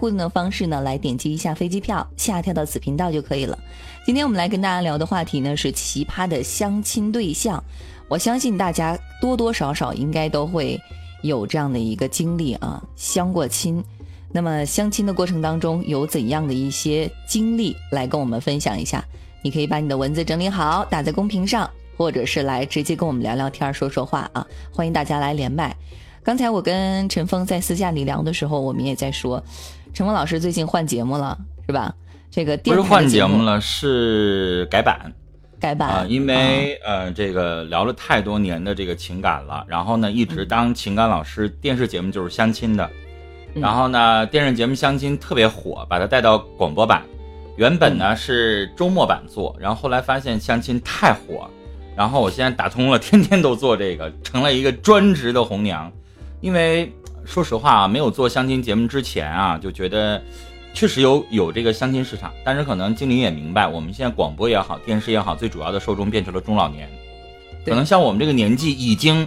互动的方式呢，来点击一下飞机票，下跳到此频道就可以了。今天我们来跟大家聊的话题呢是奇葩的相亲对象，我相信大家多多少少应该都会有这样的一个经历啊，相过亲。那么相亲的过程当中有怎样的一些经历来跟我们分享一下？你可以把你的文字整理好，打在公屏上，或者是来直接跟我们聊聊天、说说话啊！欢迎大家来连麦。刚才我跟陈峰在私下里聊的时候，我们也在说，陈峰老师最近换节目了，是吧？这个不是换节目了，是改版。改版啊，因为呃，这个聊了太多年的这个情感了，然后呢，一直当情感老师，电视节目就是相亲的，然后呢，电视节目相亲特别火，把它带到广播版。原本呢是周末版做，然后后来发现相亲太火，然后我现在打通了，天天都做这个，成了一个专职的红娘。因为说实话啊，没有做相亲节目之前啊，就觉得确实有有这个相亲市场，但是可能经理也明白，我们现在广播也好，电视也好，最主要的受众变成了中老年，可能像我们这个年纪，已经，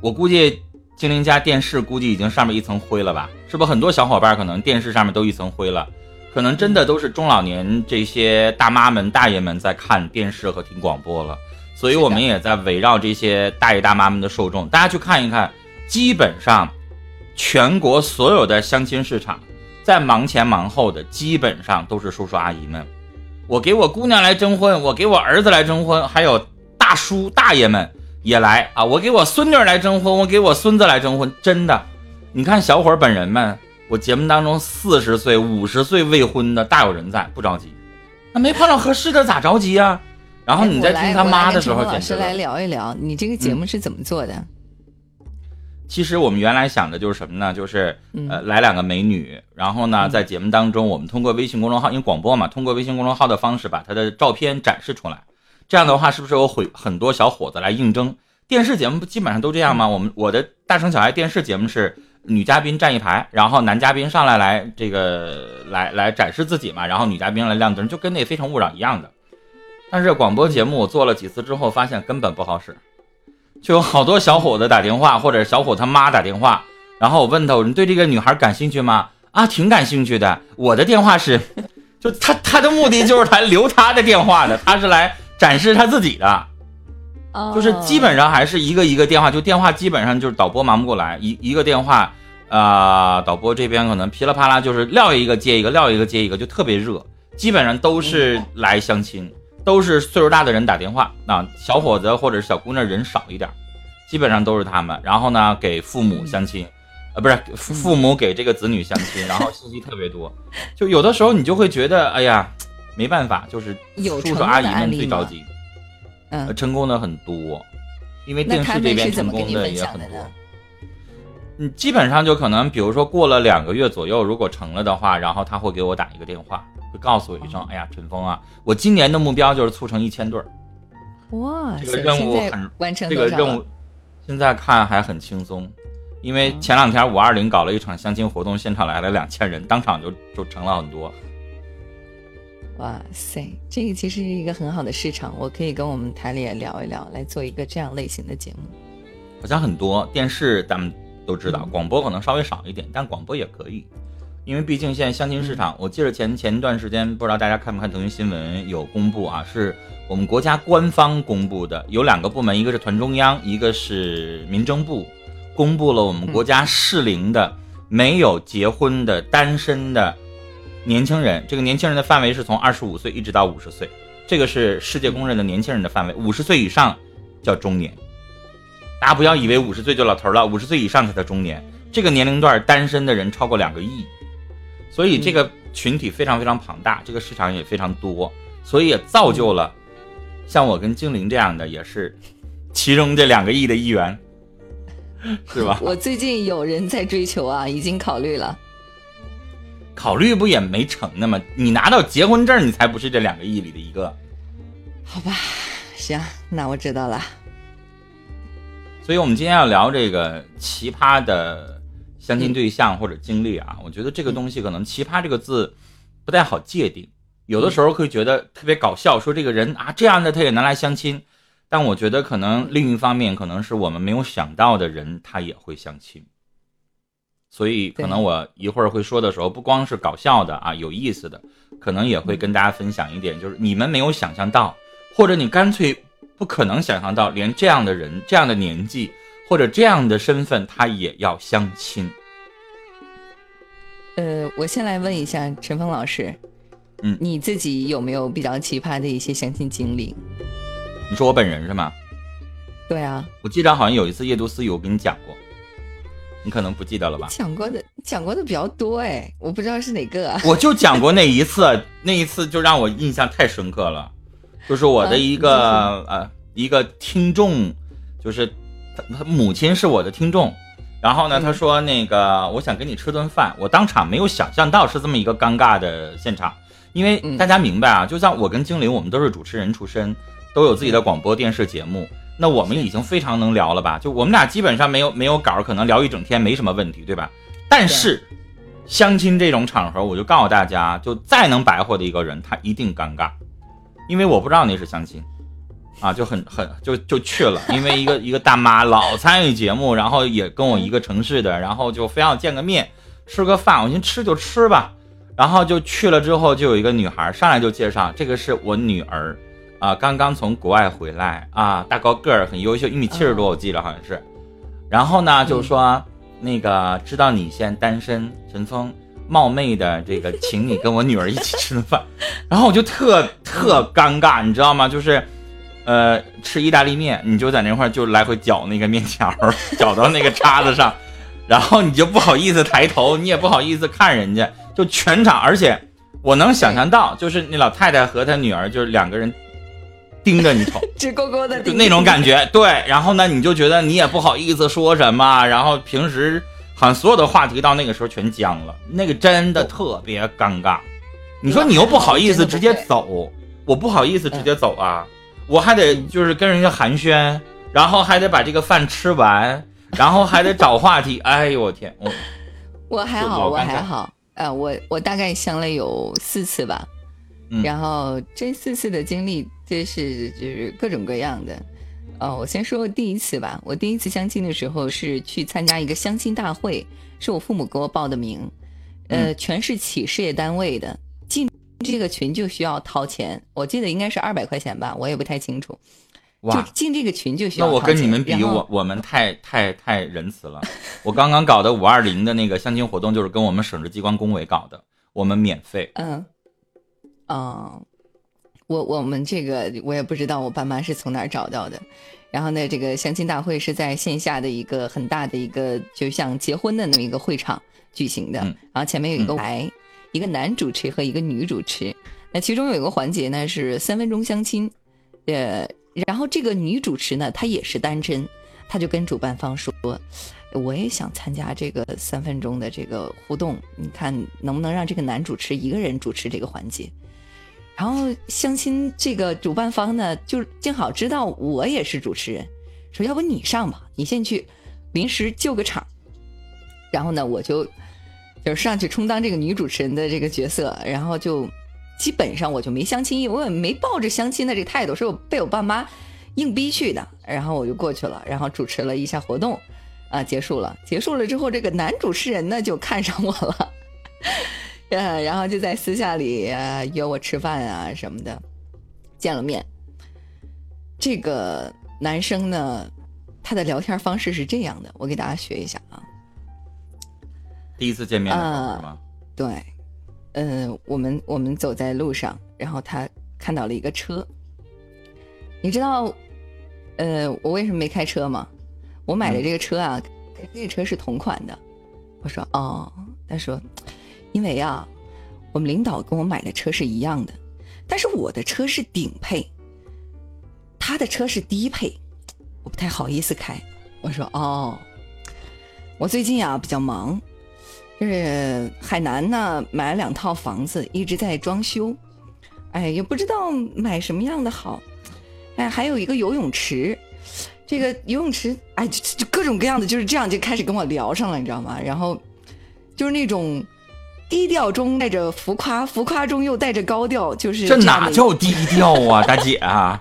我估计精灵家电视估计已经上面一层灰了吧？是不是很多小伙伴可能电视上面都一层灰了？可能真的都是中老年这些大妈们、大爷们在看电视和听广播了，所以我们也在围绕这些大爷大妈们的受众，大家去看一看，基本上全国所有的相亲市场，在忙前忙后的基本上都是叔叔阿姨们。我给我姑娘来征婚，我给我儿子来征婚，还有大叔大爷们也来啊！我给我孙女来征婚，我给我孙子来征婚，真的，你看小伙本人们。我节目当中四十岁、五十岁未婚的大有人在，不着急。那没碰到合适的咋着急啊？然后你在听他妈的时候，老师来聊一聊，你这个节目是怎么做的？其实我们原来想的就是什么呢？就是呃，来两个美女，然后呢，在节目当中，我们通过微信公众号，因为广播嘛，通过微信公众号的方式把她的照片展示出来。这样的话，是不是有会很多小伙子来应征？电视节目不基本上都这样吗？我们我的大城小爱电视节目是。女嘉宾站一排，然后男嘉宾上来来这个来来展示自己嘛，然后女嘉宾来亮灯，就跟那《非诚勿扰》一样的。但是广播节目我做了几次之后，发现根本不好使，就有好多小伙子打电话，或者小伙他妈打电话，然后我问他，你对这个女孩感兴趣吗？啊，挺感兴趣的。我的电话是，就他他的目的就是来留他的电话的，他是来展示他自己的。就是基本上还是一个一个电话，就电话基本上就是导播忙不过来，一一个电话，啊，导播这边可能噼里啪啦就是撂一个接一个，撂一个接一个，就特别热。基本上都是来相亲，都是岁数大的人打电话，那小伙子或者是小姑娘人少一点，基本上都是他们。然后呢，给父母相亲，呃，不是父母给这个子女相亲，然后信息特别多，就有的时候你就会觉得，哎呀，没办法，就是叔叔阿姨们最着急。嗯，成功的很多，因为电视这边成功的也很多。嗯，基本上就可能，比如说过了两个月左右，如果成了的话，然后他会给我打一个电话，会告诉我一声：“哎呀，陈峰啊，我今年的目标就是促成一千对儿。”哇，这个任务很完成这个任务现在看还很轻松，因为前两天五二零搞了一场相亲活动，现场来了两千人，当场就就成了很多。哇塞，这个其实是一个很好的市场，我可以跟我们台里也聊一聊，来做一个这样类型的节目。好像很多电视咱们都知道，广播可能稍微少一点，但广播也可以，因为毕竟现在相亲市场，我记得前前一段时间，不知道大家看不看腾讯新闻有公布啊，是我们国家官方公布的，有两个部门，一个是团中央，一个是民政部，公布了我们国家适龄的没有结婚的单身的。年轻人，这个年轻人的范围是从二十五岁一直到五十岁，这个是世界公认的年轻人的范围。五十岁以上叫中年，大家不要以为五十岁就老头了，五十岁以上才叫中年。这个年龄段单身的人超过两个亿，所以这个群体非常非常庞大，这个市场也非常多，所以也造就了像我跟精灵这样的，也是其中这两个亿的一员，是吧？我最近有人在追求啊，已经考虑了。考虑不也没成呢吗？你拿到结婚证，你才不是这两个亿里的一个。好吧，行，那我知道了。所以，我们今天要聊这个奇葩的相亲对象或者经历啊。我觉得这个东西可能“奇葩”这个字不太好界定，有的时候会觉得特别搞笑，说这个人啊这样的他也能来相亲。但我觉得可能另一方面，可能是我们没有想到的人，他也会相亲。所以可能我一会儿会说的时候，不光是搞笑的啊，有意思的，可能也会跟大家分享一点，就是你们没有想象到，或者你干脆不可能想象到，连这样的人、这样的年纪或者这样的身份，他也要相亲。呃，我先来问一下陈峰老师，嗯，你自己有没有比较奇葩的一些相亲经历？你说我本人是吗？对啊，我记得好像有一次夜读私语，我跟你讲过，你可能不记得了吧？讲过的讲过的比较多哎，我不知道是哪个。我就讲过那一次，那一次就让我印象太深刻了，就是我的一个呃一个听众，就是他母亲是我的听众。然后呢，他说那个我想跟你吃顿饭，我当场没有想象到是这么一个尴尬的现场，因为大家明白啊，就像我跟精灵，我们都是主持人出身，都有自己的广播电视节目，那我们已经非常能聊了吧？就我们俩基本上没有没有稿，可能聊一整天没什么问题，对吧？但是相亲这种场合，我就告诉大家，就再能白活的一个人，他一定尴尬，因为我不知道那是相亲。啊，就很很就就去了，因为一个一个大妈老参与节目，然后也跟我一个城市的，然后就非要见个面，吃个饭。我寻吃就吃吧，然后就去了之后，就有一个女孩上来就介绍，这个是我女儿，啊，刚刚从国外回来啊，大高个儿，很优秀，一米七十多，我记得好像是。然后呢，就说那个知道你现在单身，陈峰冒昧的这个请你跟我女儿一起吃顿饭，然后我就特特尴尬，你知道吗？就是。呃，吃意大利面，你就在那块就来回搅那个面条，搅到那个叉子上，然后你就不好意思抬头，你也不好意思看人家，就全场，而且我能想象到，就是那老太太和她女儿，就是两个人盯着你瞅，直勾勾的，就那种感觉。对，然后呢，你就觉得你也不好意思说什么，然后平时好像所有的话题到那个时候全僵了，那个真的特别尴尬。你说你又不好意思直接走，我不好意思直接走啊。我还得就是跟人家寒暄，然后还得把这个饭吃完，然后还得找话题。哎呦我天，我 我还好，我还好。呃，我我大概相了有四次吧，然后这四次的经历，这是就是各种各样的。哦，我先说第一次吧。我第一次相亲的时候是去参加一个相亲大会，是我父母给我报的名，呃，全是企事业单位的进。这个群就需要掏钱，我记得应该是二百块钱吧，我也不太清楚。哇，进这个群就需要。那我跟你们比，我我们太太太仁慈了。我刚刚搞的五二零的那个相亲活动，就是跟我们省直机关工委搞的，我们免费。嗯，哦，我我们这个我也不知道我爸妈是从哪儿找到的。然后呢，这个相亲大会是在线下的一个很大的一个，就像结婚的那么一个会场举行的，然后前面有一个台。一个男主持和一个女主持，那其中有一个环节呢是三分钟相亲，呃，然后这个女主持呢她也是单身，她就跟主办方说，我也想参加这个三分钟的这个互动，你看能不能让这个男主持一个人主持这个环节？然后相亲这个主办方呢就正好知道我也是主持人，说要不你上吧，你先去临时救个场，然后呢我就。就是上去充当这个女主持人的这个角色，然后就基本上我就没相亲，我也没抱着相亲的这个态度，是我被我爸妈硬逼去的，然后我就过去了，然后主持了一下活动，啊，结束了，结束了之后，这个男主持人呢就看上我了，呃，然后就在私下里啊约我吃饭啊什么的，见了面。这个男生呢，他的聊天方式是这样的，我给大家学一下啊。第一次见面的时候是吗？对，嗯，我们我们走在路上，然后他看到了一个车。你知道，呃，我为什么没开车吗？我买的这个车啊，跟这个车是同款的。我说哦，他说，因为啊，我们领导跟我买的车是一样的，但是我的车是顶配，他的车是低配，我不太好意思开。我说哦，我最近啊比较忙。就是海南呢，买了两套房子，一直在装修，哎，也不知道买什么样的好，哎，还有一个游泳池，这个游泳池，哎，就就各种各样的，就是这样就开始跟我聊上了，你知道吗？然后就是那种低调中带着浮夸，浮夸中又带着高调，就是这哪叫低调啊，大姐啊？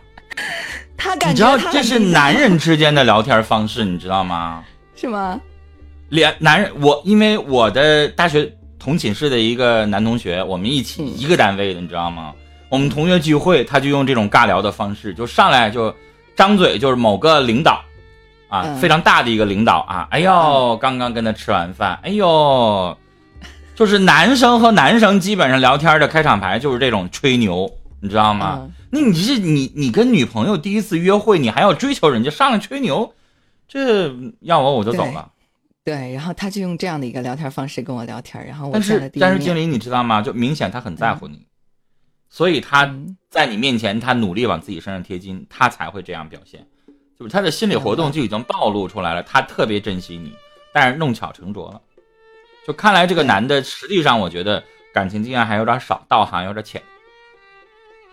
他感觉你知道这是男人之间的聊天方式，你知道吗？是吗？连男人，我因为我的大学同寝室的一个男同学，我们一起一个单位的，你知道吗？我们同学聚会，他就用这种尬聊的方式，就上来就张嘴就是某个领导，啊，非常大的一个领导啊，哎呦，刚刚跟他吃完饭，哎呦，就是男生和男生基本上聊天的开场白就是这种吹牛，你知道吗？那你是你你跟女朋友第一次约会，你还要追求人家上来吹牛，这要我我就走了。对，然后他就用这样的一个聊天方式跟我聊天，然后我但是但是经理你知道吗？就明显他很在乎你。所以他在你面前，他努力往自己身上贴金，他才会这样表现，就是他的心理活动就已经暴露出来了。他特别珍惜你，但是弄巧成拙了。就看来这个男的，实际上我觉得感情经验还有点少，道行有点浅。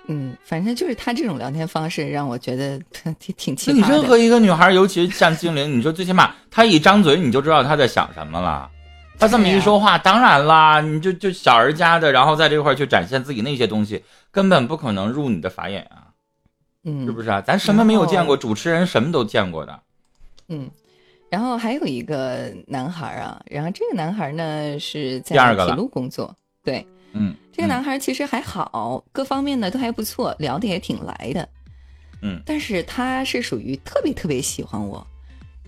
嗯，反正就是他这种聊天方式让我觉得 挺挺奇葩的。你任何一个女孩，尤其像精灵，你说最起码她一张嘴你就知道她在想什么了。她这么一说话，当然啦，你就就小儿家的，然后在这块去展现自己那些东西，根本不可能入你的法眼啊，嗯，是不是啊？咱什么没有见过？主持人什么都见过的，嗯。然后还有一个男孩啊，然后这个男孩呢是在铁路工作，对，嗯，这个男孩其实还好，各方面呢都还不错，聊的也挺来的，嗯，但是他是属于特别特别喜欢我。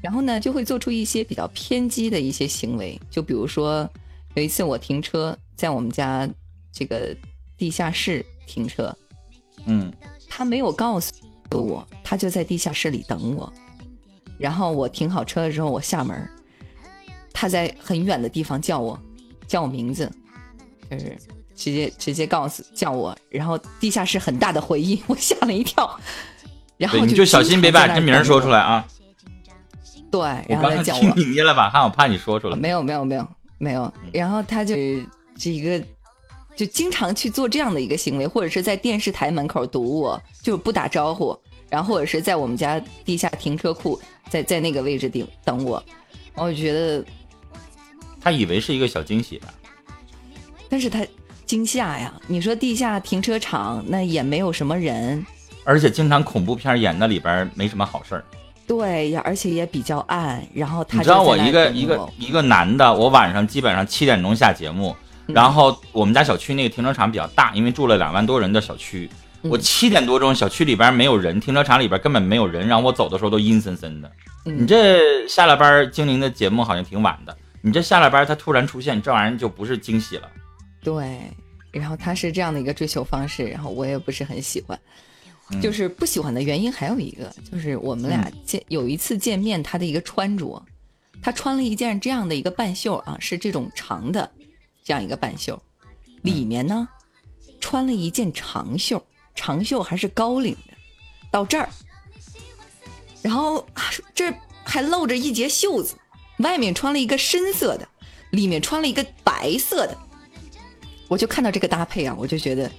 然后呢，就会做出一些比较偏激的一些行为，就比如说，有一次我停车在我们家这个地下室停车，嗯，他没有告诉我，他就在地下室里等我。然后我停好车了之后，我下门，他在很远的地方叫我，叫我名字，就是直接直接告诉叫我。然后地下室很大的回音，我吓了一跳。然后你就小心别把真名说出来啊。对，然后他叫我，你捏了把汗，我怕你说出来。没有，没有，没有，没有。然后他就这一个，就经常去做这样的一个行为，或者是在电视台门口堵我，就不打招呼，然后或者是在我们家地下停车库，在在那个位置顶等我。我觉得他以为是一个小惊喜吧，但是他惊吓呀！你说地下停车场那也没有什么人，而且经常恐怖片演那里边没什么好事儿。对呀，而且也比较暗。然后他你知道我一个一个一个男的，我晚上基本上七点钟下节目，然后我们家小区那个停车场比较大，因为住了两万多人的小区，我七点多钟小区里边没有人，停车场里边根本没有人，然后我走的时候都阴森森的。你这下了班精灵的节目好像挺晚的，你这下了班他突然出现，这玩意儿就不是惊喜了。对，然后他是这样的一个追求方式，然后我也不是很喜欢。就是不喜欢的原因还有一个，就是我们俩见有一次见面，他的一个穿着，他穿了一件这样的一个半袖啊，是这种长的这样一个半袖，里面呢穿了一件长袖，长袖还是高领的，到这儿，然后这还露着一截袖子，外面穿了一个深色的，里面穿了一个白色的，我就看到这个搭配啊，我就觉得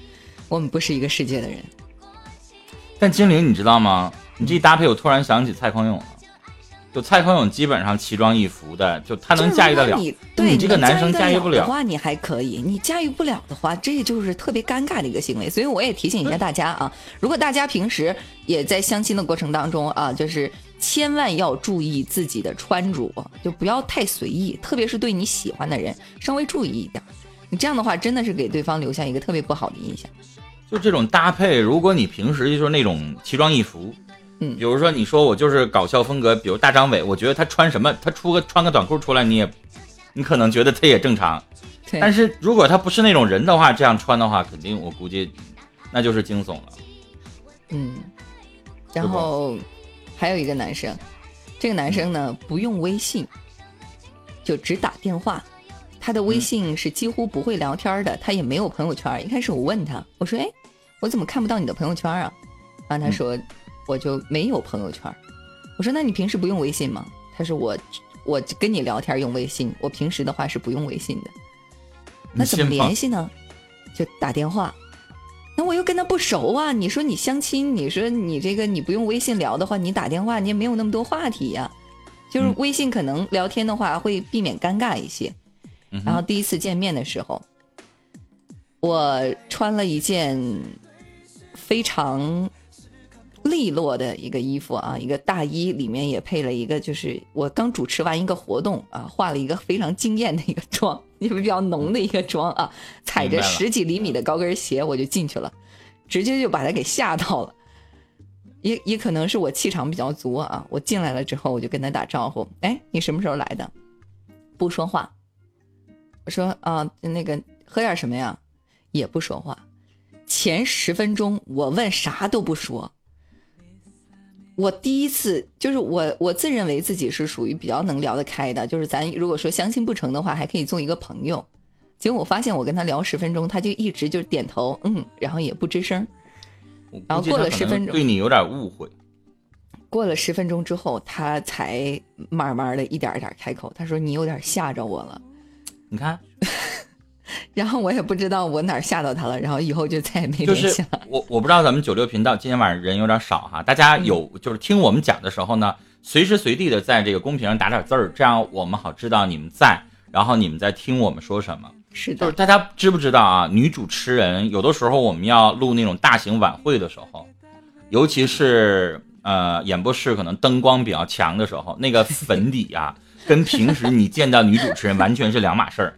我们不是一个世界的人。但精灵，你知道吗？你这一搭配，我突然想起蔡康永了。就蔡康永基本上奇装异服的，就他能驾驭得了。你对这个男生驾驭不了的话，你还可以；你驾驭不了的话，这就是特别尴尬的一个行为。所以我也提醒一下大家啊，如果大家平时也在相亲的过程当中啊，就是千万要注意自己的穿着，就不要太随意，特别是对你喜欢的人，稍微注意一点。你这样的话，真的是给对方留下一个特别不好的印象。就这种搭配，如果你平时就是那种奇装异服，嗯，比如说你说我就是搞笑风格，比如大张伟，我觉得他穿什么，他出个穿个短裤出来，你也，你可能觉得他也正常，但是如果他不是那种人的话，这样穿的话，肯定我估计那就是惊悚了。嗯，然后还有一个男生，这个男生呢不用微信，就只打电话。他的微信是几乎不会聊天的，他也没有朋友圈。一开始我问他，我说：“哎，我怎么看不到你的朋友圈啊？”然后他说：“我就没有朋友圈。”我说：“那你平时不用微信吗？”他说：“我我跟你聊天用微信，我平时的话是不用微信的。”那怎么联系呢？就打电话。那我又跟他不熟啊！你说你相亲，你说你这个你不用微信聊的话，你打电话你也没有那么多话题呀。就是微信可能聊天的话会避免尴尬一些。然后第一次见面的时候，我穿了一件非常利落的一个衣服啊，一个大衣里面也配了一个，就是我刚主持完一个活动啊，化了一个非常惊艳的一个妆，因为比较浓的一个妆啊，踩着十几厘米的高跟鞋我就进去了，直接就把他给吓到了。也也可能是我气场比较足啊，我进来了之后我就跟他打招呼，哎，你什么时候来的？不说话。我说啊，那个喝点什么呀？也不说话。前十分钟我问啥都不说。我第一次就是我我自认为自己是属于比较能聊得开的，就是咱如果说相亲不成的话，还可以做一个朋友。结果我发现我跟他聊十分钟，他就一直就点头嗯，然后也不吱声。然后过了十分钟，对你有点误会。过了十分钟之后，他才慢慢的一点一点开口。他说：“你有点吓着我了。”你看，然后我也不知道我哪儿吓到他了，然后以后就再也没联系了。我我不知道咱们九六频道今天晚上人有点少哈，大家有就是听我们讲的时候呢，随时随地的在这个公屏上打点字儿，这样我们好知道你们在，然后你们在听我们说什么。是的，就是大家知不知道啊？女主持人有的时候我们要录那种大型晚会的时候，尤其是呃演播室可能灯光比较强的时候，那个粉底啊，跟平时你见到女主持人完全是两码事儿。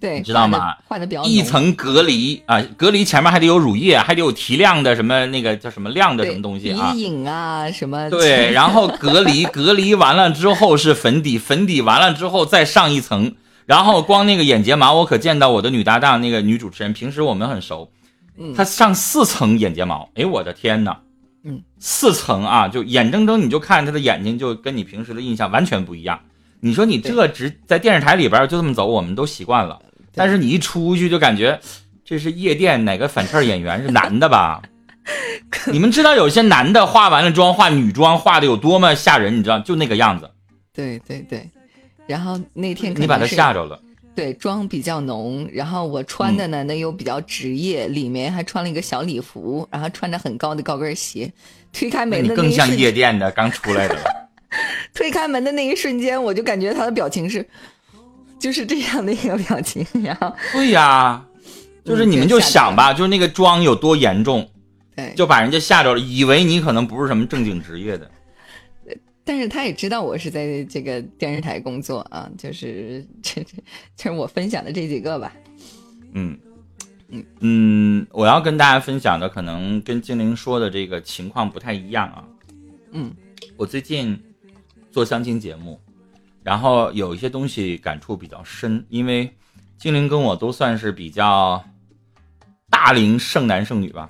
对，你知道吗？换的比较一层隔离啊，隔离前面还得有乳液，还得有提亮的什么那个叫什么亮的什么东西啊？鼻影啊什么？对，然后隔离 隔离完了之后是粉底，粉底完了之后再上一层。然后光那个眼睫毛，我可见到我的女搭档那个女主持人，平时我们很熟，嗯，她上四层眼睫毛，哎，我的天哪，嗯，四层啊，就眼睁睁你就看她的眼睛，就跟你平时的印象完全不一样。你说你这直在电视台里边就这么走，我们都习惯了，但是你一出去就感觉这是夜店哪个反串演员是男的吧？你们知道有些男的化完了妆化女装化的有多么吓人？你知道就那个样子。对对对。然后那天你把他吓着了，对，妆比较浓。然后我穿的呢，那又比较职业，里面还穿了一个小礼服，然后穿着很高的高跟鞋。推开门的那更像夜店的刚出来的。推开门的那一瞬间，我就感觉他的表情是，就是这样的一个表情。然后对呀，就是你们就想吧，就是那个妆有多严重，对，就把人家吓着了，以为你可能不是什么正经职业的。但是他也知道我是在这个电视台工作啊，就是这这就是我分享的这几个吧。嗯嗯嗯，我要跟大家分享的可能跟精灵说的这个情况不太一样啊。嗯，我最近做相亲节目，然后有一些东西感触比较深，因为精灵跟我都算是比较大龄剩男剩女吧。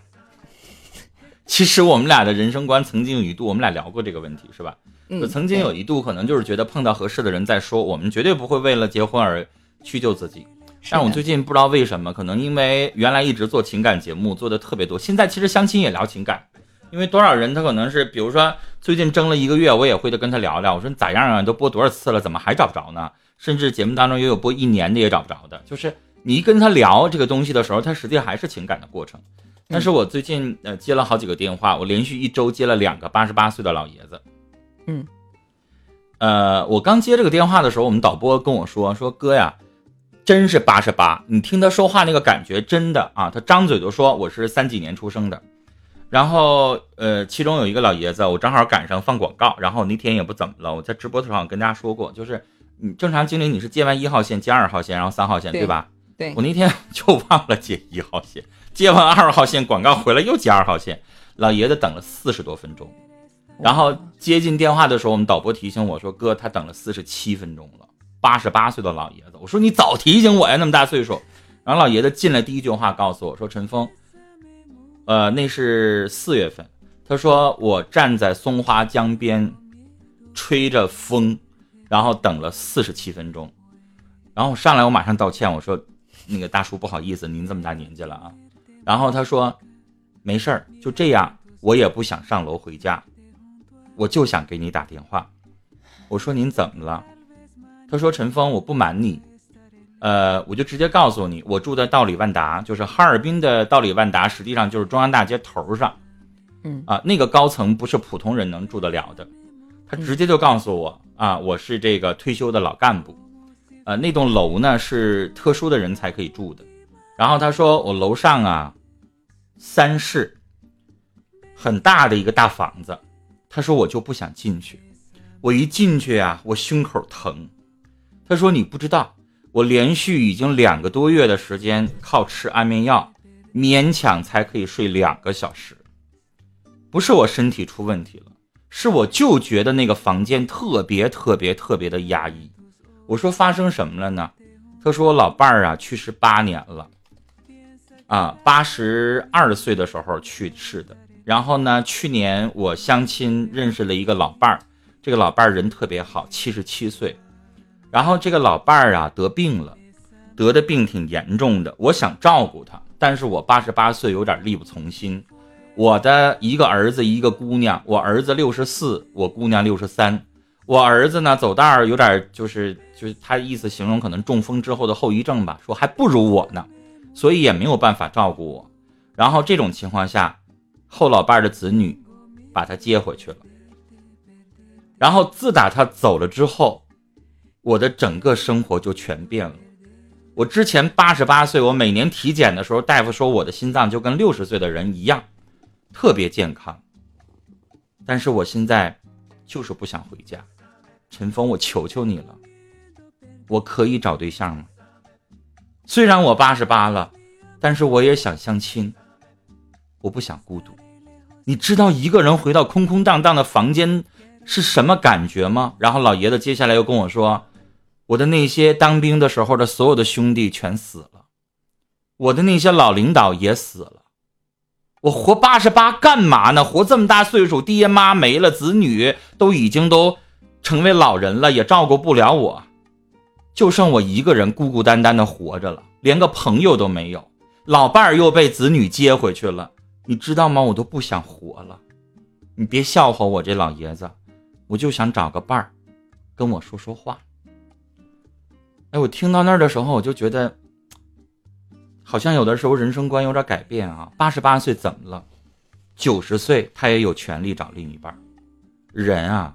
其实我们俩的人生观曾经有一度，我们俩聊过这个问题，是吧？嗯曾经有一度，可能就是觉得碰到合适的人再说，我们绝对不会为了结婚而屈就自己。但我最近不知道为什么，可能因为原来一直做情感节目做的特别多，现在其实相亲也聊情感。因为多少人他可能是，比如说最近争了一个月，我也会跟他聊聊，我说你咋样啊？都播多少次了，怎么还找不着呢？甚至节目当中也有播一年的也找不着的。就是你一跟他聊这个东西的时候，他实际还是情感的过程。但是我最近呃接了好几个电话，我连续一周接了两个八十八岁的老爷子。嗯，呃，我刚接这个电话的时候，我们导播跟我说说哥呀，真是八十八，你听他说话那个感觉真的啊，他张嘴就说我是三几年出生的。然后呃，其中有一个老爷子，我正好赶上放广告，然后那天也不怎么了，我在直播上跟大家说过，就是你正常经理你是接完一号线接二号线，然后三号线对吧？对，我那天就忘了接一号线，接完二号线广告回来又接二号线，老爷子等了四十多分钟。然后接进电话的时候，我们导播提醒我说：“哥，他等了四十七分钟了，八十八岁的老爷子。”我说：“你早提醒我呀，那么大岁数。”然后老爷子进来第一句话告诉我说：“陈峰，呃，那是四月份。他说我站在松花江边，吹着风，然后等了四十七分钟。然后上来我马上道歉，我说：那个大叔不好意思，您这么大年纪了啊。然后他说：没事儿，就这样，我也不想上楼回家。”我就想给你打电话，我说您怎么了？他说陈峰，我不瞒你，呃，我就直接告诉你，我住在道里万达，就是哈尔滨的道里万达，实际上就是中央大街头上，嗯啊，那个高层不是普通人能住得了的。他直接就告诉我啊，我是这个退休的老干部，呃，那栋楼呢是特殊的人才可以住的。然后他说我楼上啊，三室。很大的一个大房子。他说我就不想进去，我一进去啊，我胸口疼。他说你不知道，我连续已经两个多月的时间靠吃安眠药，勉强才可以睡两个小时。不是我身体出问题了，是我就觉得那个房间特别特别特别的压抑。我说发生什么了呢？他说我老伴儿啊去世八年了，啊八十二岁的时候去世的。然后呢？去年我相亲认识了一个老伴儿，这个老伴儿人特别好，七十七岁。然后这个老伴儿啊得病了，得的病挺严重的。我想照顾他，但是我八十八岁有点力不从心。我的一个儿子一个姑娘，我儿子六十四，我姑娘六十三。我儿子呢走道儿有点就是就是他意思形容可能中风之后的后遗症吧，说还不如我呢，所以也没有办法照顾我。然后这种情况下。后老伴儿的子女把他接回去了，然后自打他走了之后，我的整个生活就全变了。我之前八十八岁，我每年体检的时候，大夫说我的心脏就跟六十岁的人一样，特别健康。但是我现在就是不想回家，陈峰，我求求你了，我可以找对象吗？虽然我八十八了，但是我也想相亲，我不想孤独。你知道一个人回到空空荡荡的房间是什么感觉吗？然后老爷子接下来又跟我说，我的那些当兵的时候的所有的兄弟全死了，我的那些老领导也死了，我活八十八干嘛呢？活这么大岁数，爹妈没了，子女都已经都成为老人了，也照顾不了我，就剩我一个人孤孤单单的活着了，连个朋友都没有，老伴儿又被子女接回去了。你知道吗？我都不想活了，你别笑话我这老爷子，我就想找个伴儿，跟我说说话。哎，我听到那儿的时候，我就觉得，好像有的时候人生观有点改变啊。八十八岁怎么了？九十岁他也有权利找另一半。人啊，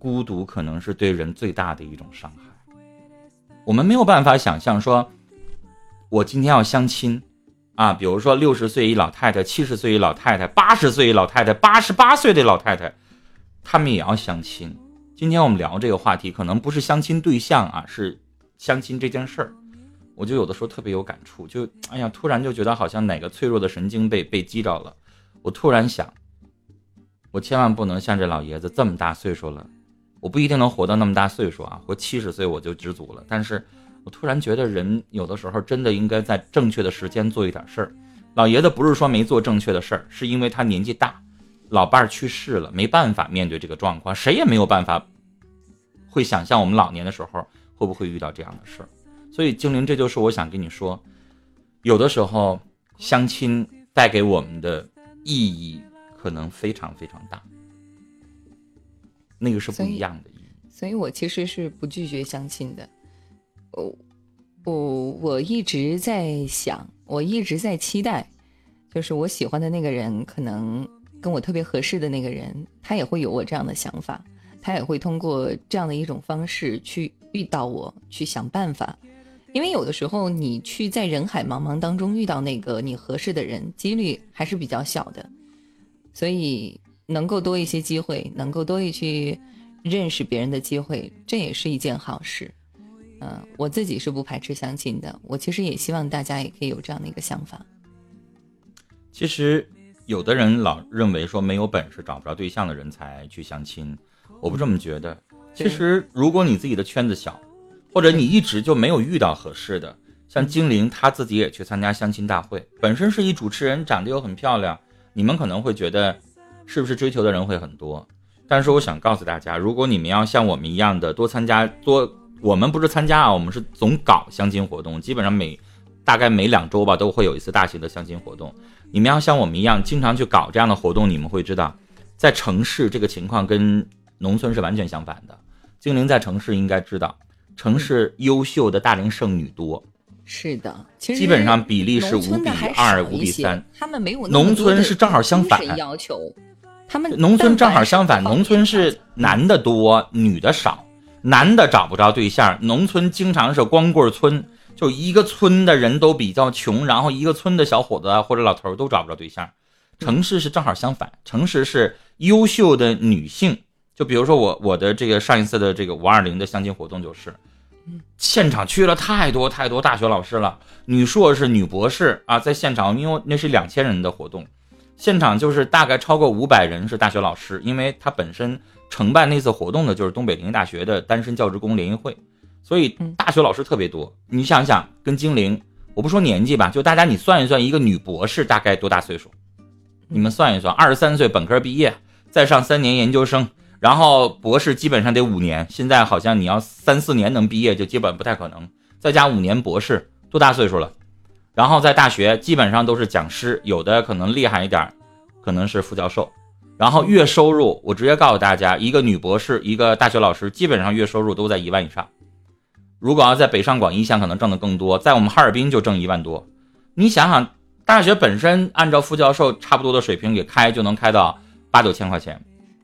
孤独可能是对人最大的一种伤害。我们没有办法想象说，我今天要相亲。啊，比如说六十岁一老太太，七十岁一老太太，八十岁一老太太，八十八岁的老太太，他们也要相亲。今天我们聊这个话题，可能不是相亲对象啊，是相亲这件事儿。我就有的时候特别有感触，就哎呀，突然就觉得好像哪个脆弱的神经被被击着了。我突然想，我千万不能像这老爷子这么大岁数了，我不一定能活到那么大岁数啊，活七十岁我就知足了。但是。我突然觉得，人有的时候真的应该在正确的时间做一点事儿。老爷子不是说没做正确的事儿，是因为他年纪大，老伴儿去世了，没办法面对这个状况，谁也没有办法会想象我们老年的时候会不会遇到这样的事儿。所以，精灵，这就是我想跟你说，有的时候相亲带给我们的意义可能非常非常大，那个是不一样的意义。所以我其实是不拒绝相亲的。我我我一直在想，我一直在期待，就是我喜欢的那个人，可能跟我特别合适的那个人，他也会有我这样的想法，他也会通过这样的一种方式去遇到我，去想办法。因为有的时候，你去在人海茫茫当中遇到那个你合适的人，几率还是比较小的，所以能够多一些机会，能够多一去认识别人的机会，这也是一件好事。嗯，我自己是不排斥相亲的。我其实也希望大家也可以有这样的一个想法。其实，有的人老认为说没有本事找不着对象的人才去相亲，我不这么觉得。其实，如果你自己的圈子小，或者你一直就没有遇到合适的，像精灵他自己也去参加相亲大会，本身是一主持人，长得又很漂亮，你们可能会觉得是不是追求的人会很多？但是我想告诉大家，如果你们要像我们一样的多参加多。我们不是参加啊，我们是总搞相亲活动，基本上每大概每两周吧都会有一次大型的相亲活动。你们要像我们一样经常去搞这样的活动，你们会知道，在城市这个情况跟农村是完全相反的。精灵在城市应该知道，城市优秀的大龄剩女多，是的，其实基本上比例是五比二、五比三。他们没有农村是正好相反，要求他们农村正好相反，农村是男的多，女的少。男的找不着对象，农村经常是光棍村，就一个村的人都比较穷，然后一个村的小伙子或者老头都找不着对象。城市是正好相反，城市是优秀的女性。就比如说我我的这个上一次的这个五二零的相亲活动就是，现场去了太多太多大学老师了，女硕士、女博士啊，在现场，因为那是两千人的活动，现场就是大概超过五百人是大学老师，因为他本身承办那次活动的就是东北林业大学的单身教职工联谊会，所以大学老师特别多。你想想，跟精灵，我不说年纪吧，就大家你算一算，一个女博士大概多大岁数？你们算一算，二十三岁本科毕业，再上三年研究生。然后博士基本上得五年，现在好像你要三四年能毕业就基本不太可能，再加五年博士多大岁数了？然后在大学基本上都是讲师，有的可能厉害一点，可能是副教授。然后月收入，我直接告诉大家，一个女博士，一个大学老师，基本上月收入都在一万以上。如果要在北上广一线，可能挣得更多，在我们哈尔滨就挣一万多。你想想，大学本身按照副教授差不多的水平给开，就能开到八九千块钱。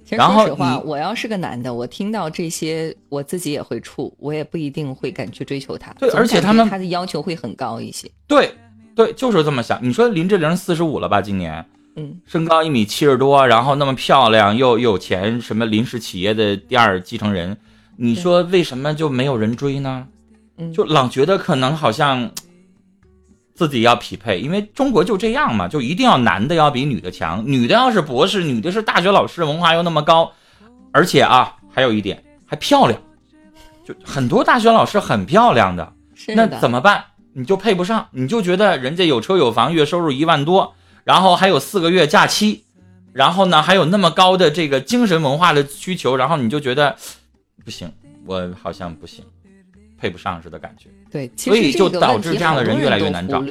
其实说实话，我要是个男的，我听到这些，我自己也会怵，我也不一定会敢去追求他。对，而且他们他的要求会很高一些。对，对，就是这么想。你说林志玲四十五了吧？今年，嗯，身高一米七十多，然后那么漂亮，又又有钱，什么林氏企业的第二继承人，你说为什么就没有人追呢？嗯，就老觉得可能好像。自己要匹配，因为中国就这样嘛，就一定要男的要比女的强。女的要是博士，女的是大学老师，文化又那么高，而且啊，还有一点还漂亮，就很多大学老师很漂亮的，那怎么办？你就配不上，你就觉得人家有车有房，月收入一万多，然后还有四个月假期，然后呢还有那么高的这个精神文化的需求，然后你就觉得不行，我好像不行。配不上似的感觉，对，所以就导致这样的人越来越难找。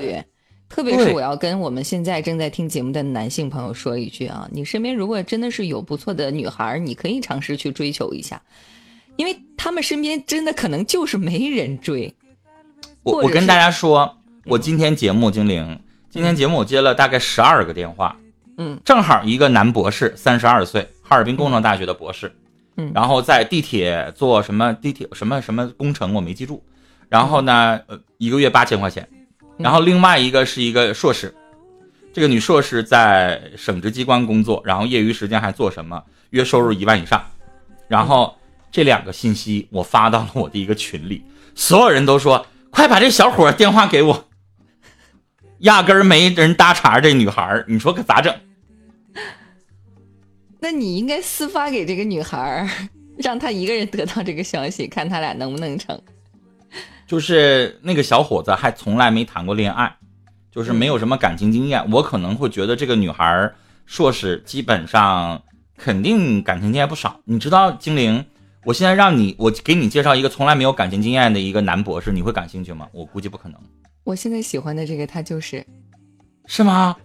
特别是我要跟我们现在正在听节目的男性朋友说一句啊，你身边如果真的是有不错的女孩，你可以尝试去追求一下，因为他们身边真的可能就是没人追。我我跟大家说，我今天节目精灵，今天节目我接了大概十二个电话，嗯，正好一个男博士，三十二岁，哈尔滨工程大学的博士。嗯，然后在地铁做什么地铁什么什么工程我没记住，然后呢，呃，一个月八千块钱，然后另外一个是一个硕士，这个女硕士在省直机关工作，然后业余时间还做什么，月收入一万以上，然后这两个信息我发到了我的一个群里，所有人都说快把这小伙电话给我，压根儿没人搭茬，这女孩你说可咋整？那你应该私发给这个女孩，让她一个人得到这个消息，看他俩能不能成。就是那个小伙子还从来没谈过恋爱，就是没有什么感情经验。我可能会觉得这个女孩硕士基本上肯定感情经验不少。你知道精灵，我现在让你我给你介绍一个从来没有感情经验的一个男博士，你会感兴趣吗？我估计不可能。我现在喜欢的这个他就是，是吗？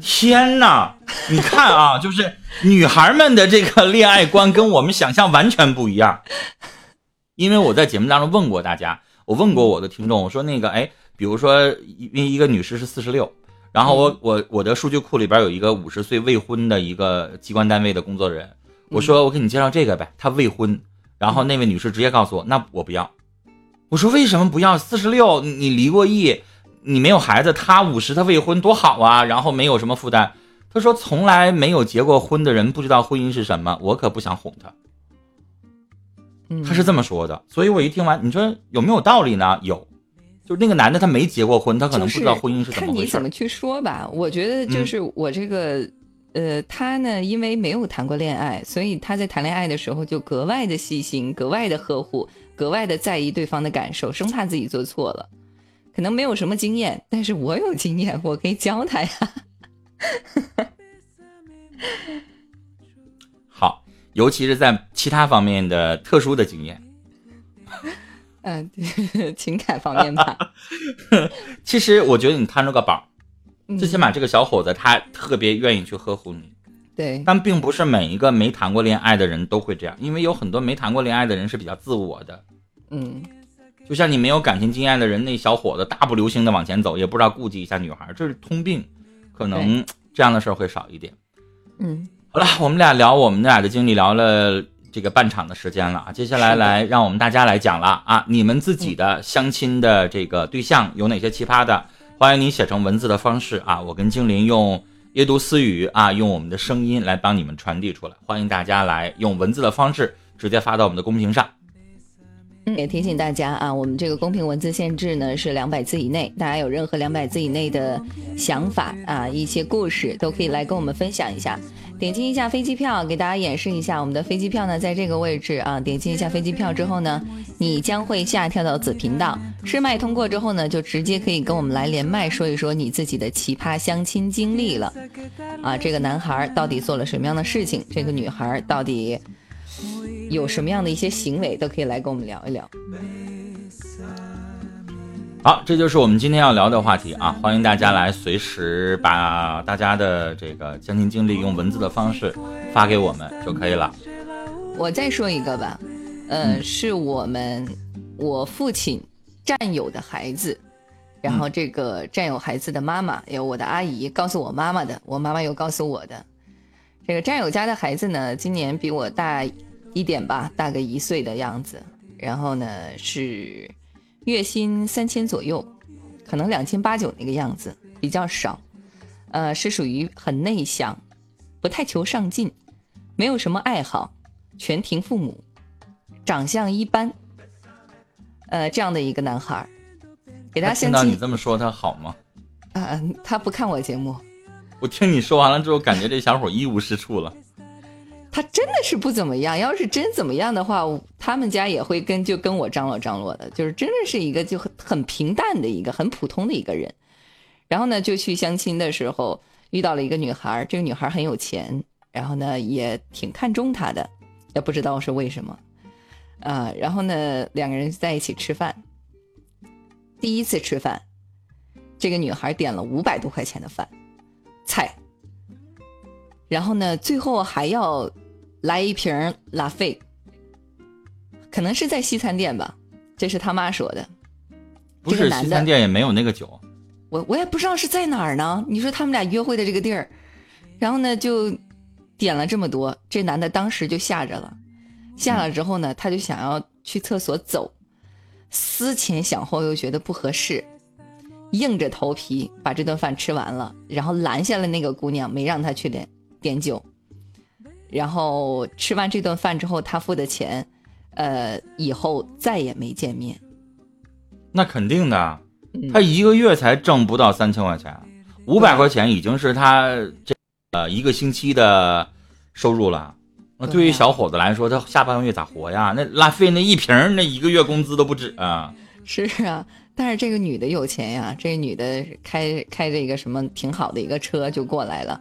天哪！你看啊，就是女孩们的这个恋爱观跟我们想象完全不一样。因为我在节目当中问过大家，我问过我的听众，我说那个，哎，比如说，因为一个女士是四十六，然后我我我的数据库里边有一个五十岁未婚的一个机关单位的工作人员，我说我给你介绍这个呗，她未婚，然后那位女士直接告诉我，那我不要。我说为什么不要？四十六，你离过异。你没有孩子，他五十，他未婚多好啊！然后没有什么负担。他说从来没有结过婚的人不知道婚姻是什么，我可不想哄他。他是这么说的，所以我一听完，你说有没有道理呢？有，就是那个男的他没结过婚，他可能不知道婚姻是怎么回事。看你怎么去说吧。我觉得就是我这个，呃，他呢，因为没有谈过恋爱，所以他在谈恋爱的时候就格外的细心，格外的呵护，格外的在意对方的感受，生怕自己做错了。可能没有什么经验，但是我有经验，我可以教他呀。好，尤其是在其他方面的特殊的经验。嗯 情感方面吧。其实我觉得你摊着个宝，最起码这个小伙子他特别愿意去呵护你。对。但并不是每一个没谈过恋爱的人都会这样，因为有很多没谈过恋爱的人是比较自我的。嗯。就像你没有感情经验的人，那小伙子大步流星的往前走，也不知道顾及一下女孩，这是通病，可能 这样的事儿会少一点。嗯，好了，我们俩聊我们俩的经历，聊了这个半场的时间了啊，接下来来让我们大家来讲了啊，你们自己的相亲的这个对象有哪些奇葩的？欢迎你写成文字的方式啊，我跟精灵用夜读私语啊，用我们的声音来帮你们传递出来。欢迎大家来用文字的方式直接发到我们的公屏上。也提醒大家啊，我们这个公屏文字限制呢是两百字以内，大家有任何两百字以内的想法啊，一些故事都可以来跟我们分享一下。点击一下飞机票，给大家演示一下我们的飞机票呢，在这个位置啊，点击一下飞机票之后呢，你将会下跳到子频道。试麦通过之后呢，就直接可以跟我们来连麦说一说你自己的奇葩相亲经历了。啊，这个男孩到底做了什么样的事情？这个女孩到底？有什么样的一些行为都可以来跟我们聊一聊。好，这就是我们今天要聊的话题啊！欢迎大家来随时把大家的这个相亲经历用文字的方式发给我们就可以了。我再说一个吧，呃，是我们我父亲战友的孩子，然后这个战友孩子的妈妈有我的阿姨告诉我妈妈的，我妈妈又告诉我的。这个战友家的孩子呢，今年比我大。一点吧，大个一岁的样子，然后呢是月薪三千左右，可能两千八九那个样子，比较少，呃，是属于很内向，不太求上进，没有什么爱好，全凭父母，长相一般，呃，这样的一个男孩儿，给他听到你这么说他好吗？啊，他不看我节目。我听你说完了之后，感觉这小伙一无是处了。他真的是不怎么样，要是真怎么样的话，他们家也会跟就跟我张罗张罗的，就是真的是一个就很很平淡的一个很普通的一个人。然后呢，就去相亲的时候遇到了一个女孩，这个女孩很有钱，然后呢也挺看中他的，也不知道是为什么，啊，然后呢两个人在一起吃饭，第一次吃饭，这个女孩点了五百多块钱的饭菜，然后呢最后还要。来一瓶拉菲，可能是在西餐店吧，这是他妈说的。不是西餐店也没有那个酒，我我也不知道是在哪儿呢。你说他们俩约会的这个地儿，然后呢就点了这么多，这男的当时就吓着了，吓了之后呢，他就想要去厕所走，思前想后又觉得不合适，硬着头皮把这顿饭吃完了，然后拦下了那个姑娘，没让她去点点酒。然后吃完这顿饭之后，他付的钱，呃，以后再也没见面。那肯定的，他一个月才挣不到三千块钱，五百块钱已经是他这呃一个星期的收入了。那对于小伙子来说，他下半个月咋活呀？那拉菲那一瓶，那一个月工资都不止啊。是啊，但是这个女的有钱呀，这女的开开着一个什么挺好的一个车就过来了。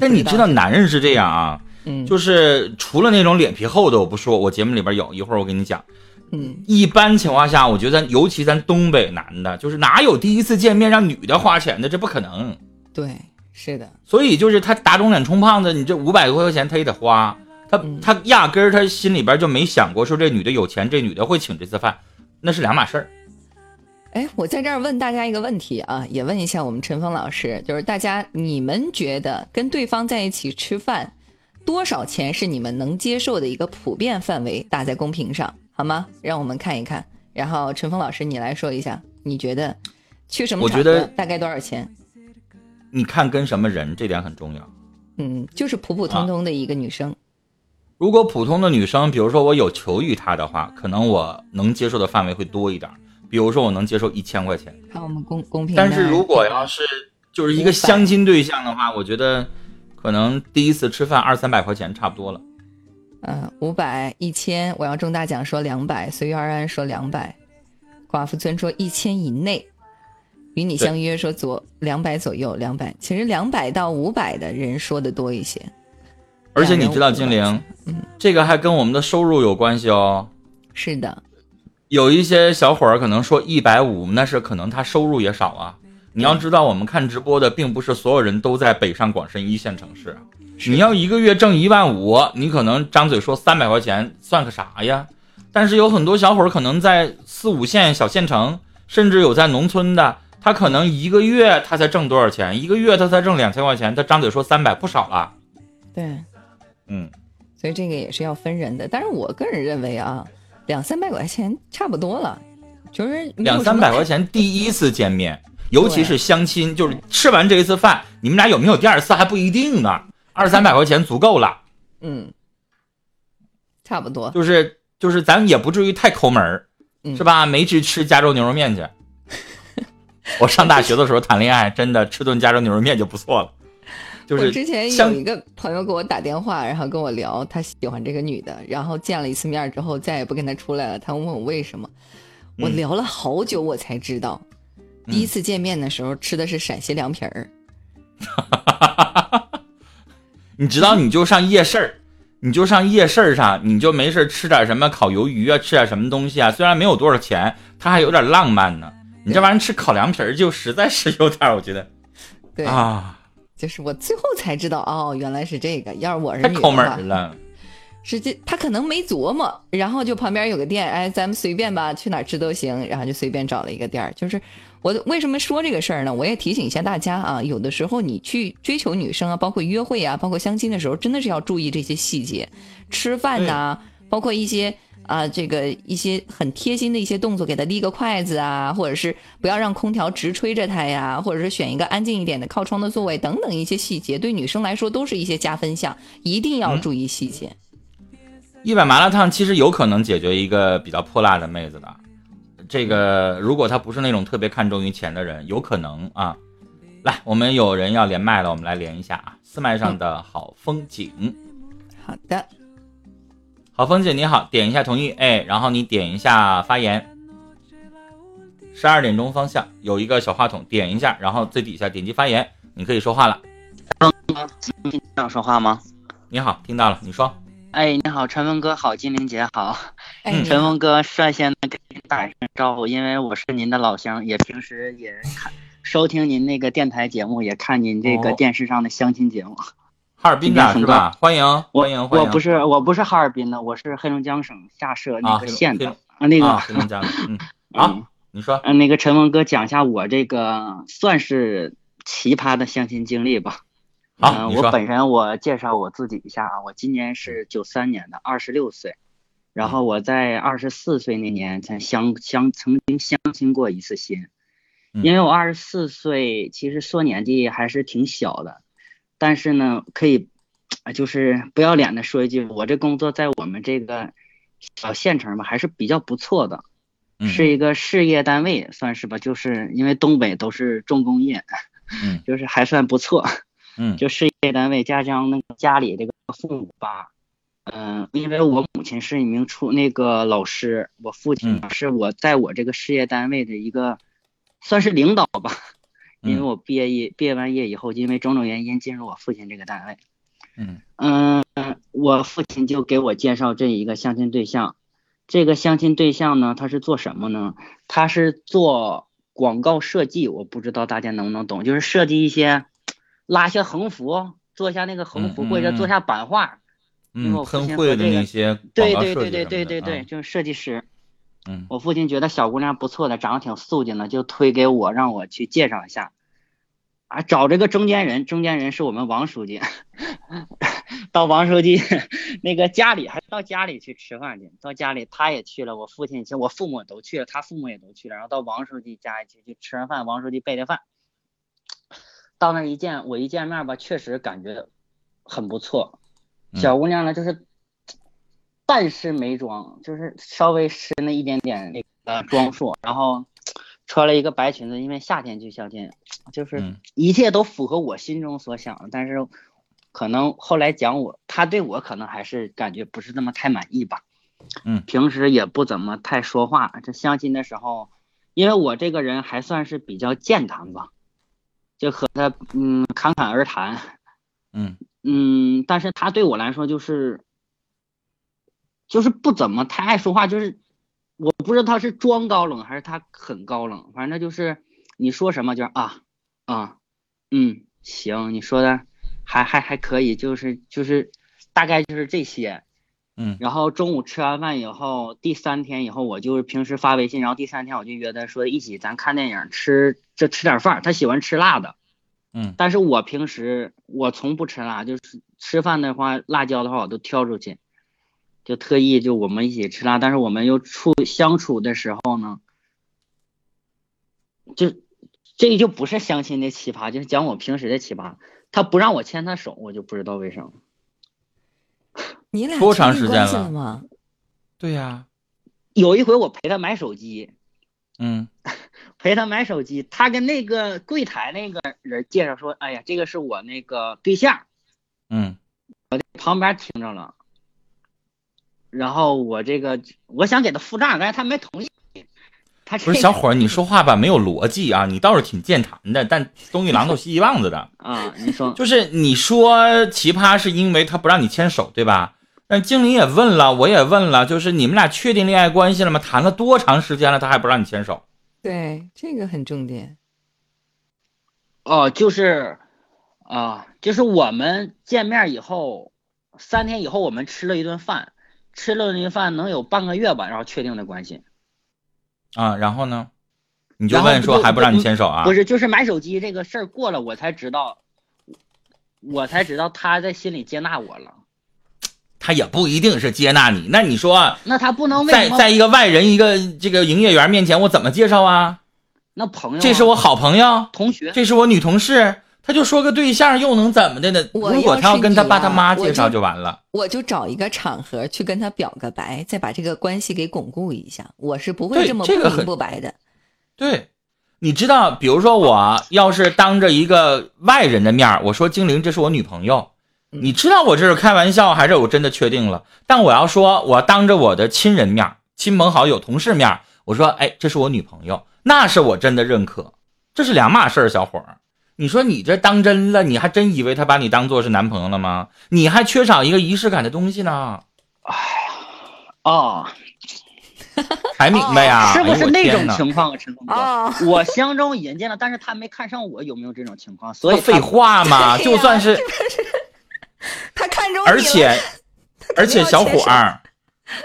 但你知道，男人是这样啊。嗯，就是除了那种脸皮厚的，我不说，我节目里边有一会儿我跟你讲。嗯，一般情况下，我觉得尤其咱东北男的，就是哪有第一次见面让女的花钱的，这不可能。对，是的。所以就是他打肿脸充胖子，你这五百多块钱他也得花，他他压根儿他心里边就没想过说这女的有钱，这女的会请这次饭，那是两码事儿。哎，我在这儿问大家一个问题啊，也问一下我们陈峰老师，就是大家你们觉得跟对方在一起吃饭？多少钱是你们能接受的一个普遍范围？打在公屏上好吗？让我们看一看。然后陈峰老师，你来说一下，你觉得去什么我觉得大概多少钱？你看跟什么人，这点很重要。嗯，就是普普通通的一个女生。如果普通的女生，比如说我有求于她的话，可能我能接受的范围会多一点。比如说我能接受一千块钱。看我们公公平。但是如果要是就是一个相亲对象的话，我觉得。可能第一次吃饭二三百块钱差不多了，嗯，五百一千，我要中大奖说两百，随遇而安说两百，寡妇村说一千以内，与你相约说左两百左右两百，其实两百到五百的人说的多一些，而且你知道精灵，嗯，这个还跟我们的收入有关系哦，是的，有一些小伙儿可能说一百五，那是可能他收入也少啊。你要知道，我们看直播的并不是所有人都在北上广深一线城市。你要一个月挣一万五，你可能张嘴说三百块钱算个啥呀？但是有很多小伙儿可能在四五线小县城，甚至有在农村的，他可能一个月他才挣多少钱？一个月他才挣两千块钱，他张嘴说三百不少了。对，嗯，所以这个也是要分人的。但是我个人认为啊，两三百块钱差不多了，就是两三百块钱第一次见面。尤其是相亲，就是吃完这一次饭，你们俩有没有第二次还不一定呢。二三百块钱足够了，嗯，差不多，就是就是咱也不至于太抠门儿，嗯是吧？没去吃加州牛肉面去。我上大学的时候谈恋爱，真的吃顿加州牛肉面就不错了。就是我之前有一个朋友给我打电话，然后跟我聊他喜欢这个女的，然后见了一次面之后再也不跟他出来了。他问我为什么，我嗯聊了好久我才知道，第一次见面的时候吃的是陕西凉皮儿。你知道，你就上夜市儿，你就上夜市儿上，你就没事吃点什么烤鱿鱼啊，吃点什么东西啊。虽然没有多少钱，它还有点浪漫呢。你这玩意儿吃烤凉皮儿，就实在是有点，我觉得对，啊，就是我最后才知道，哦，原来是这个。要是我是女的太抠门儿了。是这他可能没琢磨，然后就旁边有个店，哎，咱们随便吧，去哪儿吃都行，然后就随便找了一个店儿。就是我为什么说这个事儿呢？我也提醒一下大家啊，有的时候你去追求女生啊，包括约会啊，包括相亲的时候，真的是要注意这些细节，吃饭呐、包括一些啊、这个一些很贴心的一些动作，给她递个筷子啊，或者是不要让空调直吹着她呀，或者是选一个安静一点的靠窗的座位等等一些细节，对女生来说都是一些加分项，一定要注意细节。一碗麻辣烫其实有可能解决一个比较泼辣的妹子的。这个如果她不是那种特别看重于钱的人，有可能啊。来，我们有人要连麦了，我们来连一下啊。四麦上的好风景，好的。好风景你好，点一下同意，哎，然后你点一下发言。十二点钟方向有一个小话筒，点一下，然后最底下点击发言，你可以说话了。听想说话吗？你好，听到了，你说。哎，你好，陈峰哥好，金玲姐好。哎，陈峰哥率先的给您打一声招呼，因为我是您的老乡，也平时也看收听您那个电台节目，也看您这哦个电视上的相亲节目。哈尔滨的是吧？欢迎，欢迎，欢迎。我不是我不是哈尔滨的，我是黑龙江省下设那个县的啊那个啊，黑龙江的，嗯，啊，嗯你说。嗯那个陈文哥讲一下我这个算是奇葩的相亲经历吧。好，嗯，我本人我介绍我自己一下啊，我今年是九三年的，二十六岁，然后我在二十四岁那年才相相曾经相亲过一次心，嗯因为我二十四岁，其实说年纪还是挺小的，但是呢，可以，呃就是不要脸的说一句，我这工作在我们这个小县城吧，还是比较不错的，嗯是一个事业单位，算是吧，就是因为东北都是重工业，嗯就是还算不错。嗯 就事业单位家乡那个家里这个父母吧，嗯、因为我母亲是一名初那个老师，我父亲嗯是我在我这个事业单位的一个算是领导吧，因为嗯我毕业业毕业完业以后，因为种种原因进入我父亲这个单位，嗯嗯、我父亲就给我介绍这一个相亲对象，这个相亲对象呢，他是做什么呢？他是做广告设计，我不知道大家能不能懂，就是设计一些拉下横幅，做一下那个横幅，或者做下版画。嗯，喷绘的那些对对对对对对对，啊就是设计师。嗯我父亲觉得小姑娘不错的，长得挺素净的，就推给我，让我去介绍一下。啊，找这个中间人，中间人是我们王书记，到王书记那个家里，还到家里去吃饭去，到家里他也去了，我父亲，其实我父母都去了，他父母也都去了，然后到王书记家里去去吃完饭，王书记备的饭。到那儿一见，我一见面吧，确实感觉很不错。嗯小姑娘呢，就是半施眉妆，就是稍微施那一点点那个装束，然后穿了一个白裙子，因为夏天去相亲，就是嗯一切都符合我心中所想的。但是可能后来讲我，他对我可能还是感觉不是那么太满意吧。嗯平时也不怎么太说话。这相亲的时候，因为我这个人还算是比较健谈吧，就和他嗯侃侃而谈。嗯嗯，但是他对我来说就是，就是不怎么太爱说话，就是我不知道他是装高冷还是他很高冷，反正就是你说什么就是啊啊嗯行，你说的还还还可以，就是就是大概就是这些。嗯然后中午吃完饭以后，第三天以后我就是平时发微信，然后第三天我就约他说一起咱看电影吃这吃点饭，他喜欢吃辣的。嗯但是我平时我从不吃辣，就是吃饭的话，辣椒的话我都挑出去，就特意就我们一起吃辣。但是我们又处相处的时候呢，就这就不是相亲的奇葩，就是讲我平时的奇葩。他不让我牵他手，我就不知道为啥。你俩多长时间了？对呀、有一回我陪他买手机，嗯 陪他买手机，他跟那个柜台那个人介绍说：“哎呀，这个是我那个对象。嗯，”旁边听着了，然后我这个我想给他付账，但是他没同意。他不是小伙儿，你说话吧没有逻辑啊，你倒是挺健谈的，但东一榔头西一棒子的。啊，你说 就是你说奇葩是因为他不让你牵手，对吧？但经理也问了，我也问了，就是你们俩确定恋爱关系了吗？谈了多长时间了，他还不让你牵手？对，这个很重点。哦，就是啊，就是我们见面以后，三天以后我们吃了一顿饭，吃了一顿饭能有半个月吧，然后确定的关系。啊，然后呢？你就问说还不让你牵手啊？不是，就是买手机这个事儿过了，我才知道，我才知道他在心里接纳我了。他也不一定是接纳你。那你说，那他不能？在在一个外人一个这个营业员面前，我怎么介绍啊？那朋友啊、这是我好朋友，同学，这是我女同事，他就说个对象又能怎么的呢？我如果他要跟他爸他妈介绍就就完了。我就找一个场合去跟他表个白，再把这个关系给巩固一下。我是不会这么不明不白的。对，你知道，比如说我要是当着一个外人的面儿，我说精灵，这是我女朋友，嗯你知道我这是开玩笑还是我真的确定了？但我要说，我当着我的亲人面儿、亲朋好友、同事面儿，我说，哎，这是我女朋友，那是我真的认可，这是两码事儿，小伙儿。你说你这当真了，你还真以为他把你当做是男朋友了吗？你还缺少一个仪式感的东西呢，哎呀哦，才明白呀？是不是那种情况啊，陈峰哥？哦，我相中人家了，但是他没看上我，有没有这种情况？所以废话嘛，就算是。他看中你而且，而且小伙儿，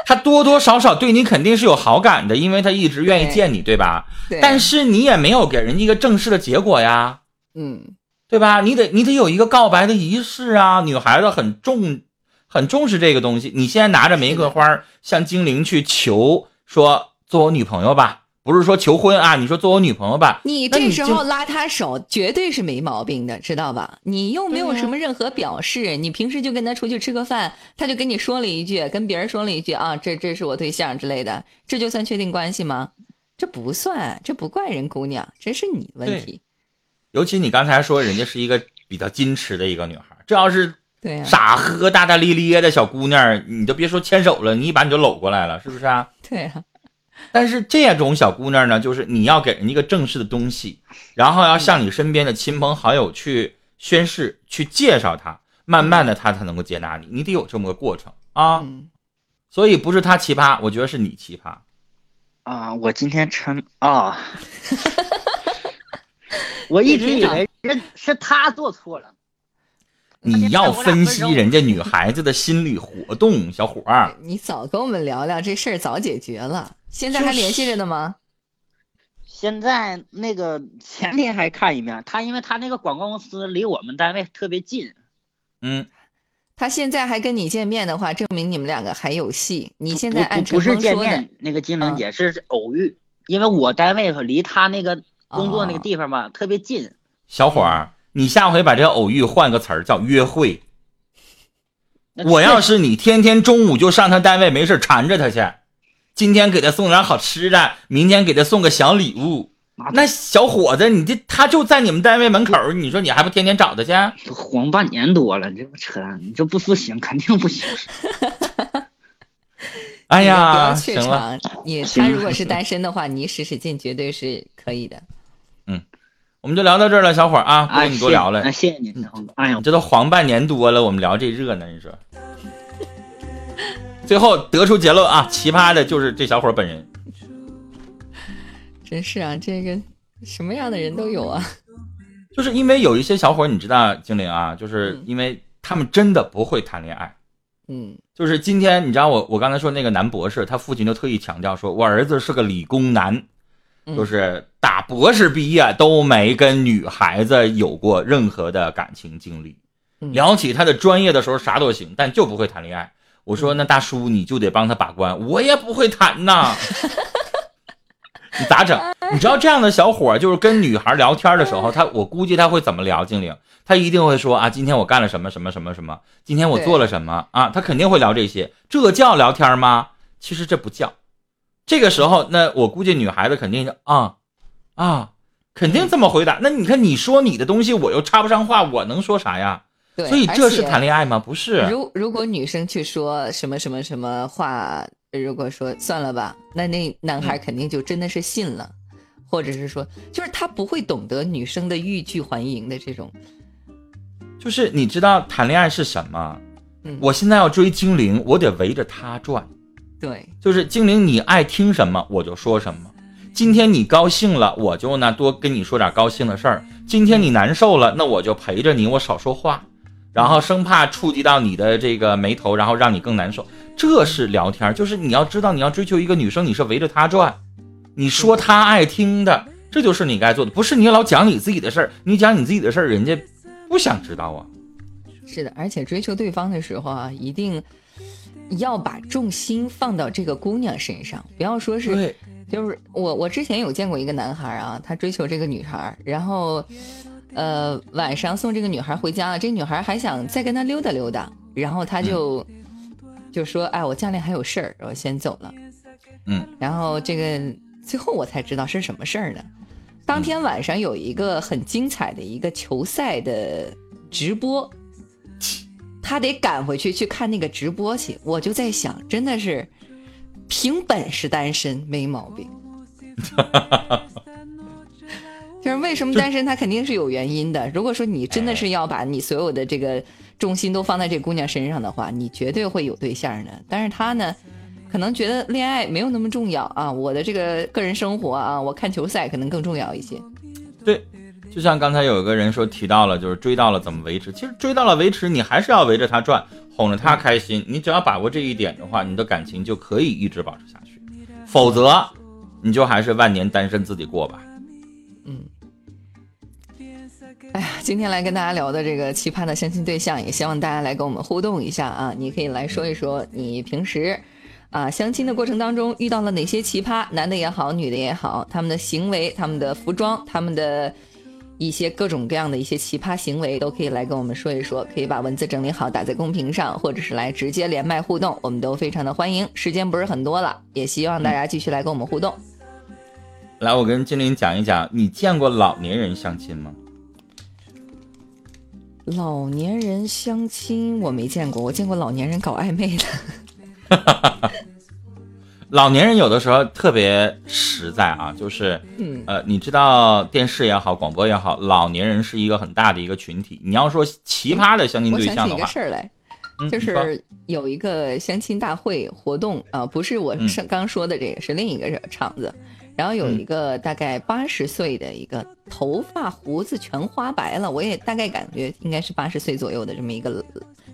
他多多少少对你肯定是有好感的，因为他一直愿意见你，对吧？对但是你也没有给人家一个正式的结果呀，嗯，对吧？你得你得有一个告白的仪式啊，女孩子很重很重视这个东西。你现在拿着玫瑰花向精灵去求说做我女朋友吧，不是说求婚啊，你说做我女朋友吧，你这时候拉她手绝对是没毛病的，知道吧？你又没有什么任何表示，你平时就跟他出去吃个饭，他就跟你说了一句，跟别人说了一句啊，这这是我对象之类的，这就算确定关系吗？这不算，这不怪人姑娘，这是你的问题。尤其你刚才说人家是一个比较矜持的一个女孩，这要是对呀、傻呵大大咧咧的小姑娘，你就别说牵手了，你一把你就搂过来了，是不是啊？对呀、但是这种小姑娘呢，就是你要给人一个正式的东西，然后要向你身边的亲朋好友去宣誓、去介绍她，慢慢的她才能够接纳你，你得有这么个过程啊。嗯，所以不是她奇葩，我觉得是你奇葩。啊，我今天穿啊，我一直以为是是他做错了。你要分析人家女孩子的心理活动，小伙儿。你早跟我们聊聊这事儿，早解决了。现在还联系着呢吗？现在那个前天还看一面，他因为他那个广告公司离我们单位特别近，嗯，他现在还跟你见面的话，证明你们两个还有戏。你现在不按不不是见面，，那个金玲姐是偶遇，因为我单位和离他那个工作那个哦地方吧特别近。小伙儿，你下回把这个偶遇换个词儿叫约会。我要是你，天天中午就上他单位，没事缠着他去，今天给他送点好吃的，明天给他送个小礼物。那小伙子，你这他就在你们单位门口，你说你还不天天找他去？都黄半年多了，这不扯淡，你这不不行，肯定不行。哎呀，行了，你他如果是单身的话，你使使劲绝对是可以的。我们就聊到这儿了，小伙儿啊，不哎，跟你多聊了谢。谢谢你，陈峰哥。哎呀，这都黄半年多了，我们聊这热呢，你说？最后得出结论啊，奇葩的就是这小伙儿本人。真是啊，这个什么样的人都有啊。就是因为有一些小伙儿，你知道，精灵啊，就是嗯因为他们真的不会谈恋爱。嗯就是今天，你知道我我刚才说那个男博士，他父亲就特意强调说，我儿子是个理工男，嗯就是打博士毕业都没跟女孩子有过任何的感情经历。嗯聊起他的专业的时候啥都行，但就不会谈恋爱。我说那大叔你就得帮他把关，我也不会谈呐。你咋整？你知道这样的小伙就是跟女孩聊天的时候，他我估计他会怎么聊？精灵，他一定会说啊，今天我干了什么什么什么什么，今天我做了什么啊？他肯定会聊这些，这叫聊天吗？其实这不叫。这个时候，那我估计女孩子肯定啊啊，肯定这么回答。那你看你说你的东西，我又插不上话，我能说啥呀？对，所以这是谈恋爱吗？不是。如如果女生去说什么什么什么话，如果说算了吧，那那男孩肯定就真的是信了，或者是说，就是他不会懂得女生的欲拒还迎的这种。就是你知道谈恋爱是什么？嗯，我现在要追精灵，我得围着他转。对，就是精灵，你爱听什么我就说什么。今天你高兴了，我就呢多跟你说点高兴的事儿。今天你难受了，那我就陪着你，我少说话。然后生怕触及到你的这个眉头，然后让你更难受，这是聊天。就是你要知道，你要追求一个女生，你是围着她转，你说她爱听的，这就是你该做的。不是你老讲你自己的事儿，你讲你自己的事儿，人家不想知道啊。是的，而且追求对方的时候啊，一定要把重心放到这个姑娘身上，不要说是，就是我我之前有见过一个男孩啊，他追求这个女孩，然后。呃，晚上送这个女孩回家了，这女孩还想再跟他溜达溜达，然后他就就说：“哎，我家里还有事儿，我先走了。”嗯，然后这个最后我才知道是什么事儿呢？当天晚上有一个很精彩的一个球赛的直播，他得赶回去去看那个直播去。我就在想，真的是凭本事单身没毛病。就是为什么单身，他肯定是有原因的。如果说你真的是要把你所有的这个重心都放在这姑娘身上的话，你绝对会有对象的。但是他呢，可能觉得恋爱没有那么重要啊，我的这个个人生活啊，我看球赛可能更重要一些。对，就像刚才有一个人说提到了，就是追到了怎么维持？其实追到了维持，你还是要围着他转，哄着他开心。你只要把握这一点的话，你的感情就可以一直保持下去。否则，你就还是万年单身自己过吧。嗯。哎呀，今天来跟大家聊的这个奇葩的相亲对象，也希望大家来跟我们互动一下啊！你可以来说一说你平时啊相亲的过程当中遇到了哪些奇葩，男的也好，女的也好，他们的行为、他们的服装、他们的一些各种各样的一些奇葩行为，都可以来跟我们说一说。可以把文字整理好打在公屏上，或者是来直接连麦互动，我们都非常的欢迎。时间不是很多了，也希望大家继续来跟我们互动。来，我跟精灵讲一讲，你见过老年人相亲吗？老年人相亲我没见过，我见过老年人搞暧昧的。老年人有的时候特别实在啊，就是，呃，你知道电视也好，广播也好，老年人是一个很大的一个群体。你要说奇葩的相亲对象的话，我想起一个事儿来，就是有一个相亲大会活动啊，不是我上刚说的这个，是另一个场子。然后有一个大概八十岁的一个头发胡子全花白了，我也大概感觉应该是八十岁左右的这么一个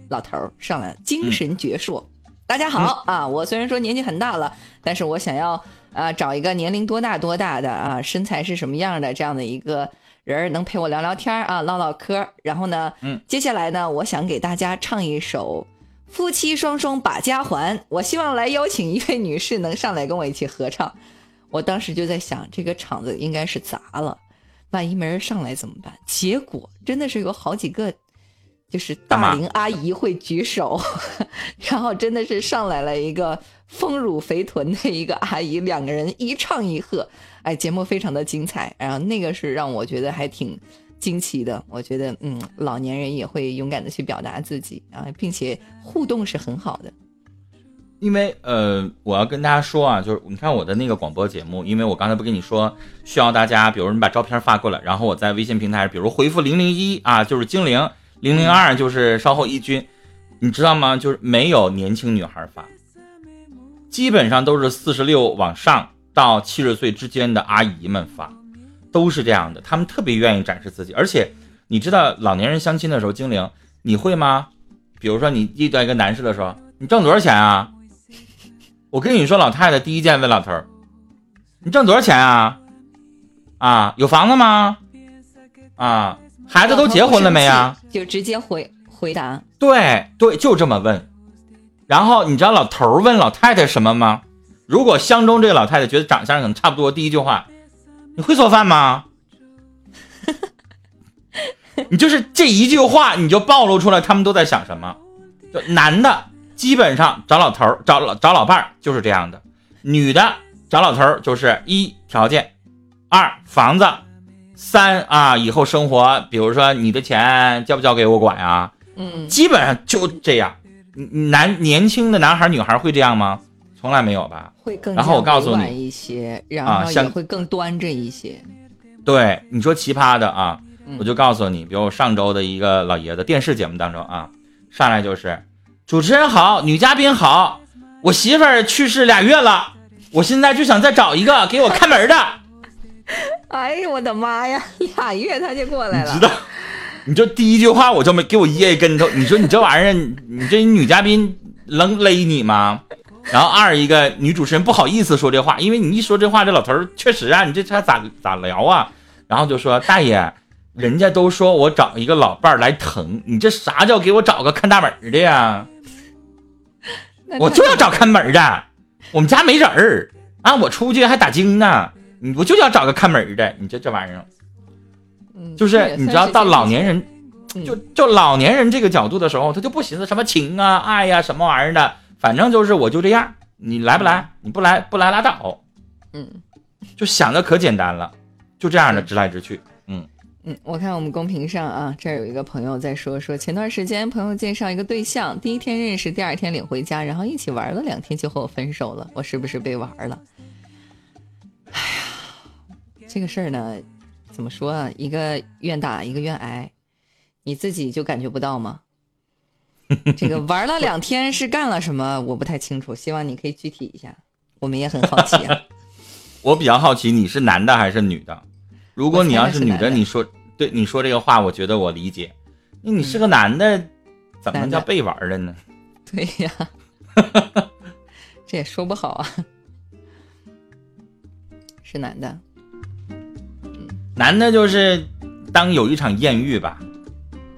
老头儿上来，精神矍铄。大家好啊，我虽然说年纪很大了，但是我想要啊找一个年龄多大多大的啊，身材是什么样的这样的一个人能陪我聊聊天啊，唠唠嗑。然后呢，嗯，接下来呢，我想给大家唱一首《夫妻双双把家还》，我希望来邀请一位女士能上来跟我一起合唱。我当时就在想，这个场子应该是砸了，万一没人上来怎么办？结果真的是有好几个，就是大龄阿姨会举手，然后真的是上来了一个丰乳肥臀的一个阿姨，两个人一唱一和，哎，节目非常的精彩，然后那个是让我觉得还挺惊奇的。我觉得，嗯，老年人也会勇敢的去表达自己啊，并且互动是很好的。因为呃，我要跟大家说啊，就是你看我的那个广播节目，因为我刚才不跟你说，需要大家，比如你把照片发过来，然后我在微信平台，比如回复零零一啊，就是精灵，零零二就是稍后一军，你知道吗？就是没有年轻女孩发，基本上都是四十六往上到七十岁之间的阿姨们发，都是这样的，他们特别愿意展示自己，而且你知道老年人相亲的时候，精灵你会吗？比如说你遇到一个男士的时候，你挣多少钱啊？我跟你说，老太太第一件问老头儿：“你挣多少钱啊？啊，有房子吗？啊，孩子都结婚了没啊？”就直接回回答。对对，就这么问。然后你知道老头儿问老太太什么吗？如果相中这个老太太觉得长相可能差不多，第一句话，你会做饭吗？你就是这一句话，你就暴露出来他们都在想什么。就男的基本上找老头儿、找老找老伴儿就是这样的，女的找老头儿就是一条件，二房子，三啊以后生活，比如说你的钱交不交给我管呀？嗯，基本上就这样。男年轻的男孩女孩会这样吗？从来没有吧。会更然后我告诉你一些，然后也会更端正一些。对，你说奇葩的啊，嗯我就告诉你，比如我上周的一个老爷子，电视节目当中啊，上来就是主持人好，女嘉宾好，我媳妇儿去世俩月了，我现在就想再找一个给我看门的，哎呦我的妈呀，俩月他就过来了你知。道？你就第一句话我就没给我噎一跟头，你说你这玩意儿，你这女嘉宾能勒你吗？然后二一个女主持人不好意思说这话，因为你一说这话，这老头儿确实啊，你这他咋咋聊啊？然后就说大爷，人家都说我找一个老伴儿来疼，你这啥叫给我找个看大门的呀？我就要找看门的，我们家没人儿啊，我出去还打更呢，你我就想找个看门儿的，你这这玩意儿，嗯就是你知道到老年人嗯就就老年人这个角度的时候，他就不寻思什么情啊、爱呀、什么玩意儿的，反正就是我就这样，你来不来？你不来不来拉倒，嗯就想的可简单了，就这样的直来直去。嗯，嗯，我看我们公屏上啊，这儿有一个朋友在说说，前段时间朋友介绍一个对象，第一天认识，第二天领回家，然后一起玩了两天就和我分手了，我是不是被玩了？哎呀，这个事儿呢，怎么说啊？一个愿打，一个愿挨，你自己就感觉不到吗？这个玩了两天是干了什么？我不太清楚，希望你可以具体一下，我们也很好奇啊。我比较好奇你是男的还是女的？如果你要是女的你说对你说这个话，我觉得我理解。那你是个男的，怎么能叫被玩的呢？对呀，这也说不好啊。是男的，男的就是当有一场艳遇吧。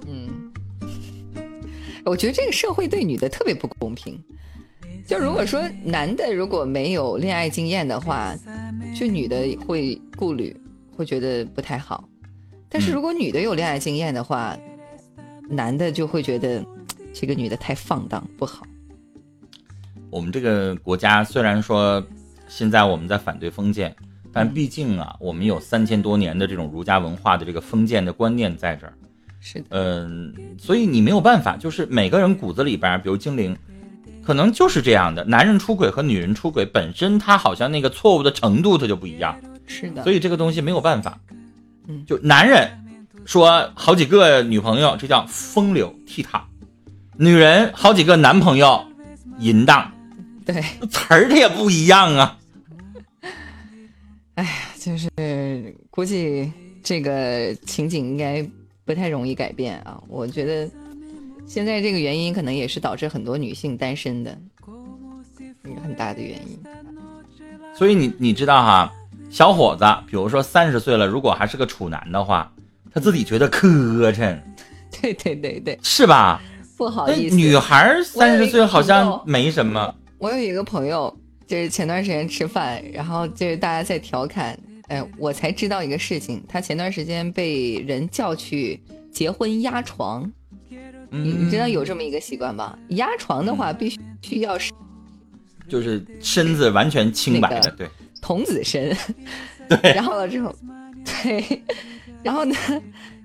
嗯，我觉得这个社会对女的特别不公平。就如果说男的如果没有恋爱经验的话，就女的会顾虑，会觉得不太好。但是嗯如果女的有恋爱经验的话，男的就会觉得这个女的太放荡不好。我们这个国家虽然说现在我们在反对封建，但毕竟啊，我们有三千多年的这种儒家文化的这个封建的观念在这儿。是的，嗯，所以你没有办法，就是每个人骨子里边，比如精灵，可能就是这样的。男人出轨和女人出轨本身，他好像那个错误的程度它就不一样，是的，所以这个东西没有办法。嗯就男人说好几个女朋友，这叫风流倜傥；女人好几个男朋友，淫荡。对。词儿它也不一样啊。就是估计这个情景应该不太容易改变啊。我觉得现在这个原因可能也是导致很多女性单身的一个很大的原因。所以你你知道哈，小伙子，比如说三十岁了，如果还是个处男的话，他自己觉得磕碜，对对对对，是吧？不好意思，女孩三十岁好像没什么，我有一个朋友，就是前段时间吃饭，然后就是大家在调侃，哎，我才知道一个事情，他前段时间被人叫去结婚压床，你嗯，你知道有这么一个习惯吧？压床的话，必须需要是就是身子完全清白的，那个对，童子身，对。然后了之后，对，然后呢，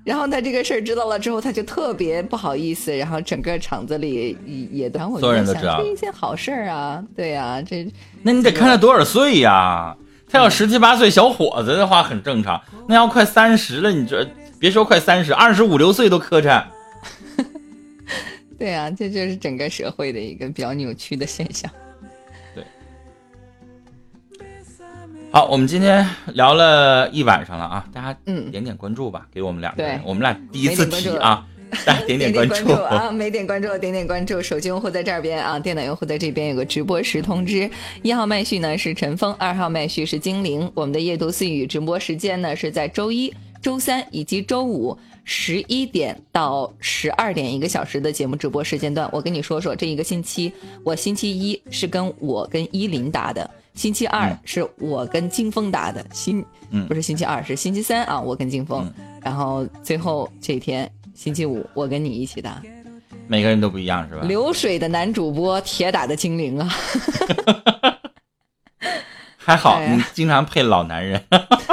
然后他这个事儿知道了之后，他就特别不好意思，然后整个场子里也也都，所有人都知道这一件好事儿啊，对啊，这那你得看他多少岁呀？他要十七八岁小伙子的话很正常，那要快三十了，你这别说快三十，二十五六岁都磕碜。对啊，这就是整个社会的一个比较扭曲的现象。好，我们今天聊了一晚上了啊，大家嗯点点关注吧，给我们两个人对，我们俩第一次提啊，大家点点关注啊，没点关注点点关注。手机用户在这边啊，电脑用户在这边有个直播时通知。一号麦序呢是陈峰，二号麦序是精灵。我们的夜读私语直播时间呢是在周一、周三以及周五十一点到十二点一个小时的节目直播时间段。我跟你说说，这一个星期我星期一是跟我跟依林打的。星期二是我跟金峰打的，星嗯不是星期二，是星期三啊，我跟金峰，然后最后这一天星期五我跟你一起打。每个人都不一样是吧？流水的男主播，铁打的精灵啊！还好哎你经常配老男人，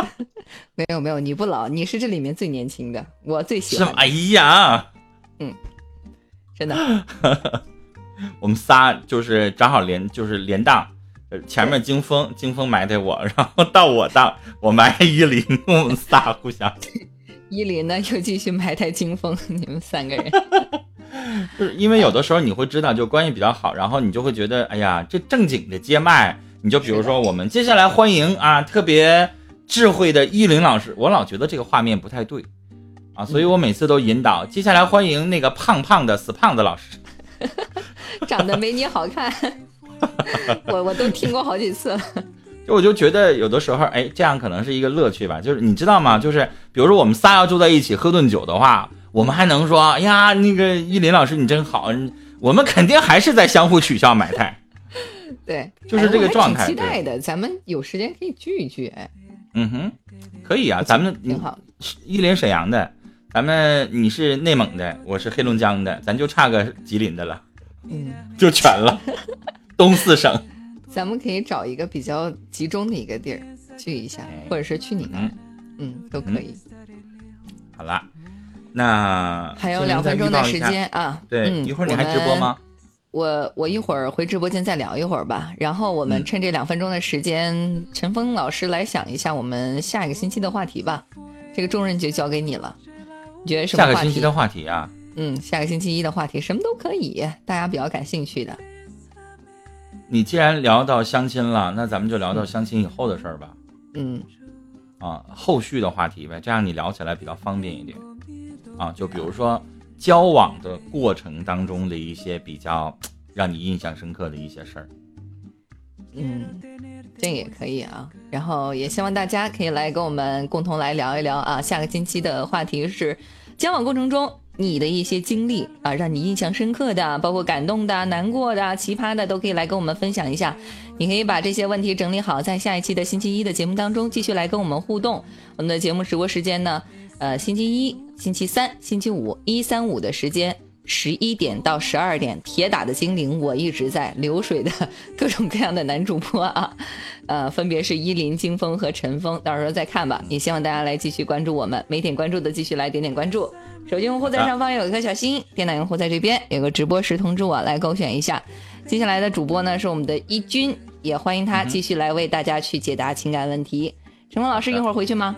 没有没有，你不老，你是这里面最年轻的，我最喜？欢，哎呀，嗯真的。我们仨就是正好连就是连档，呃前面金风金风埋汰我，然后到我当我埋汰依林，我们仨互相 依林呢又继续埋汰金风，你们三个人，就是因为有的时候你会知道，就关系比较好，然后你就会觉得，哎呀，这正经的接麦，你就比如说我们接下来欢迎啊，特别智慧的依林老师，我老觉得这个画面不太对啊，所以我每次都引导，接下来欢迎那个胖胖的死胖子老师。长得没你好看，我 我都听过好几次了。就我就觉得有的时候，哎，这样可能是一个乐趣吧。就是你知道吗？就是比如说我们仨要住在一起喝顿酒的话，我们还能说，哎呀，那个依林老师你真好，我们肯定还是在相互取笑埋汰。对，就是这个状态挺期待的，咱们有时间可以聚一聚，哎，嗯哼，可以啊，咱们挺好。依林沈阳的，咱们你是内蒙的，我是黑龙江的，咱就差个吉林的了，嗯，就全了，东四省。咱们可以找一个比较集中的一个地儿聚一下，或者是去你那儿嗯，嗯，都可以。好啦，那还有两分钟的时。间啊，对，嗯一会儿你还直播？吗？我我一会儿回直播间再聊一会儿吧，然后我们嗯趁这两分钟的时间，陈峰老师来想一下我们下一个星期的话题吧。这个重任就交给你了，你觉得什么话题？下个星期的话题啊，嗯，下个星期一的话题什么都可以，大家比较感兴趣的。你既然聊到相亲了，那咱们就聊到相亲以后的事儿吧。嗯，啊，后续的话题呗，这样你聊起来比较方便一点。啊，就比如说交往的过程当中的一些比较 让你印象深刻的一些事儿。嗯，这个也可以啊。然后也希望大家可以来跟我们共同来聊一聊啊。下个星期的话题是交往过程中你的一些经历啊，让你印象深刻的，包括感动的、难过的、奇葩的，都可以来跟我们分享一下。你可以把这些问题整理好，在下一期的星期一的节目当中继续来跟我们互动。我们的节目直播时间呢，呃，星期一、星期三、星期五一三五的时间。十一点到十二点，铁打的精灵，我一直在流水的 各种各样的男主播啊，呃，分别是依林、金峰和陈峰，到时候再看吧。也希望大家来继续关注我们，没点关注的继续来点点关注。手机用户在上方有一颗小心，电脑用户在这边有个直播时通知我来勾选一下。接下来的主播呢是我们的一军，也欢迎他继续来为大家去解答情感问题。陈峰老师一会儿回去吗？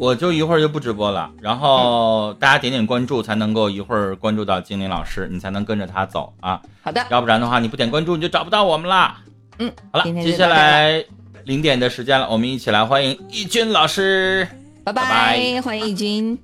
我就一会儿就不直播了，然后大家点点关注才能够一会儿关注到精灵老师，你才能跟着他走啊，好的，要不然的话你不点关注你就找不到我们啦。嗯，好了，接下来零点的时间了，我们一起来欢迎易军老师。拜拜拜欢迎易军。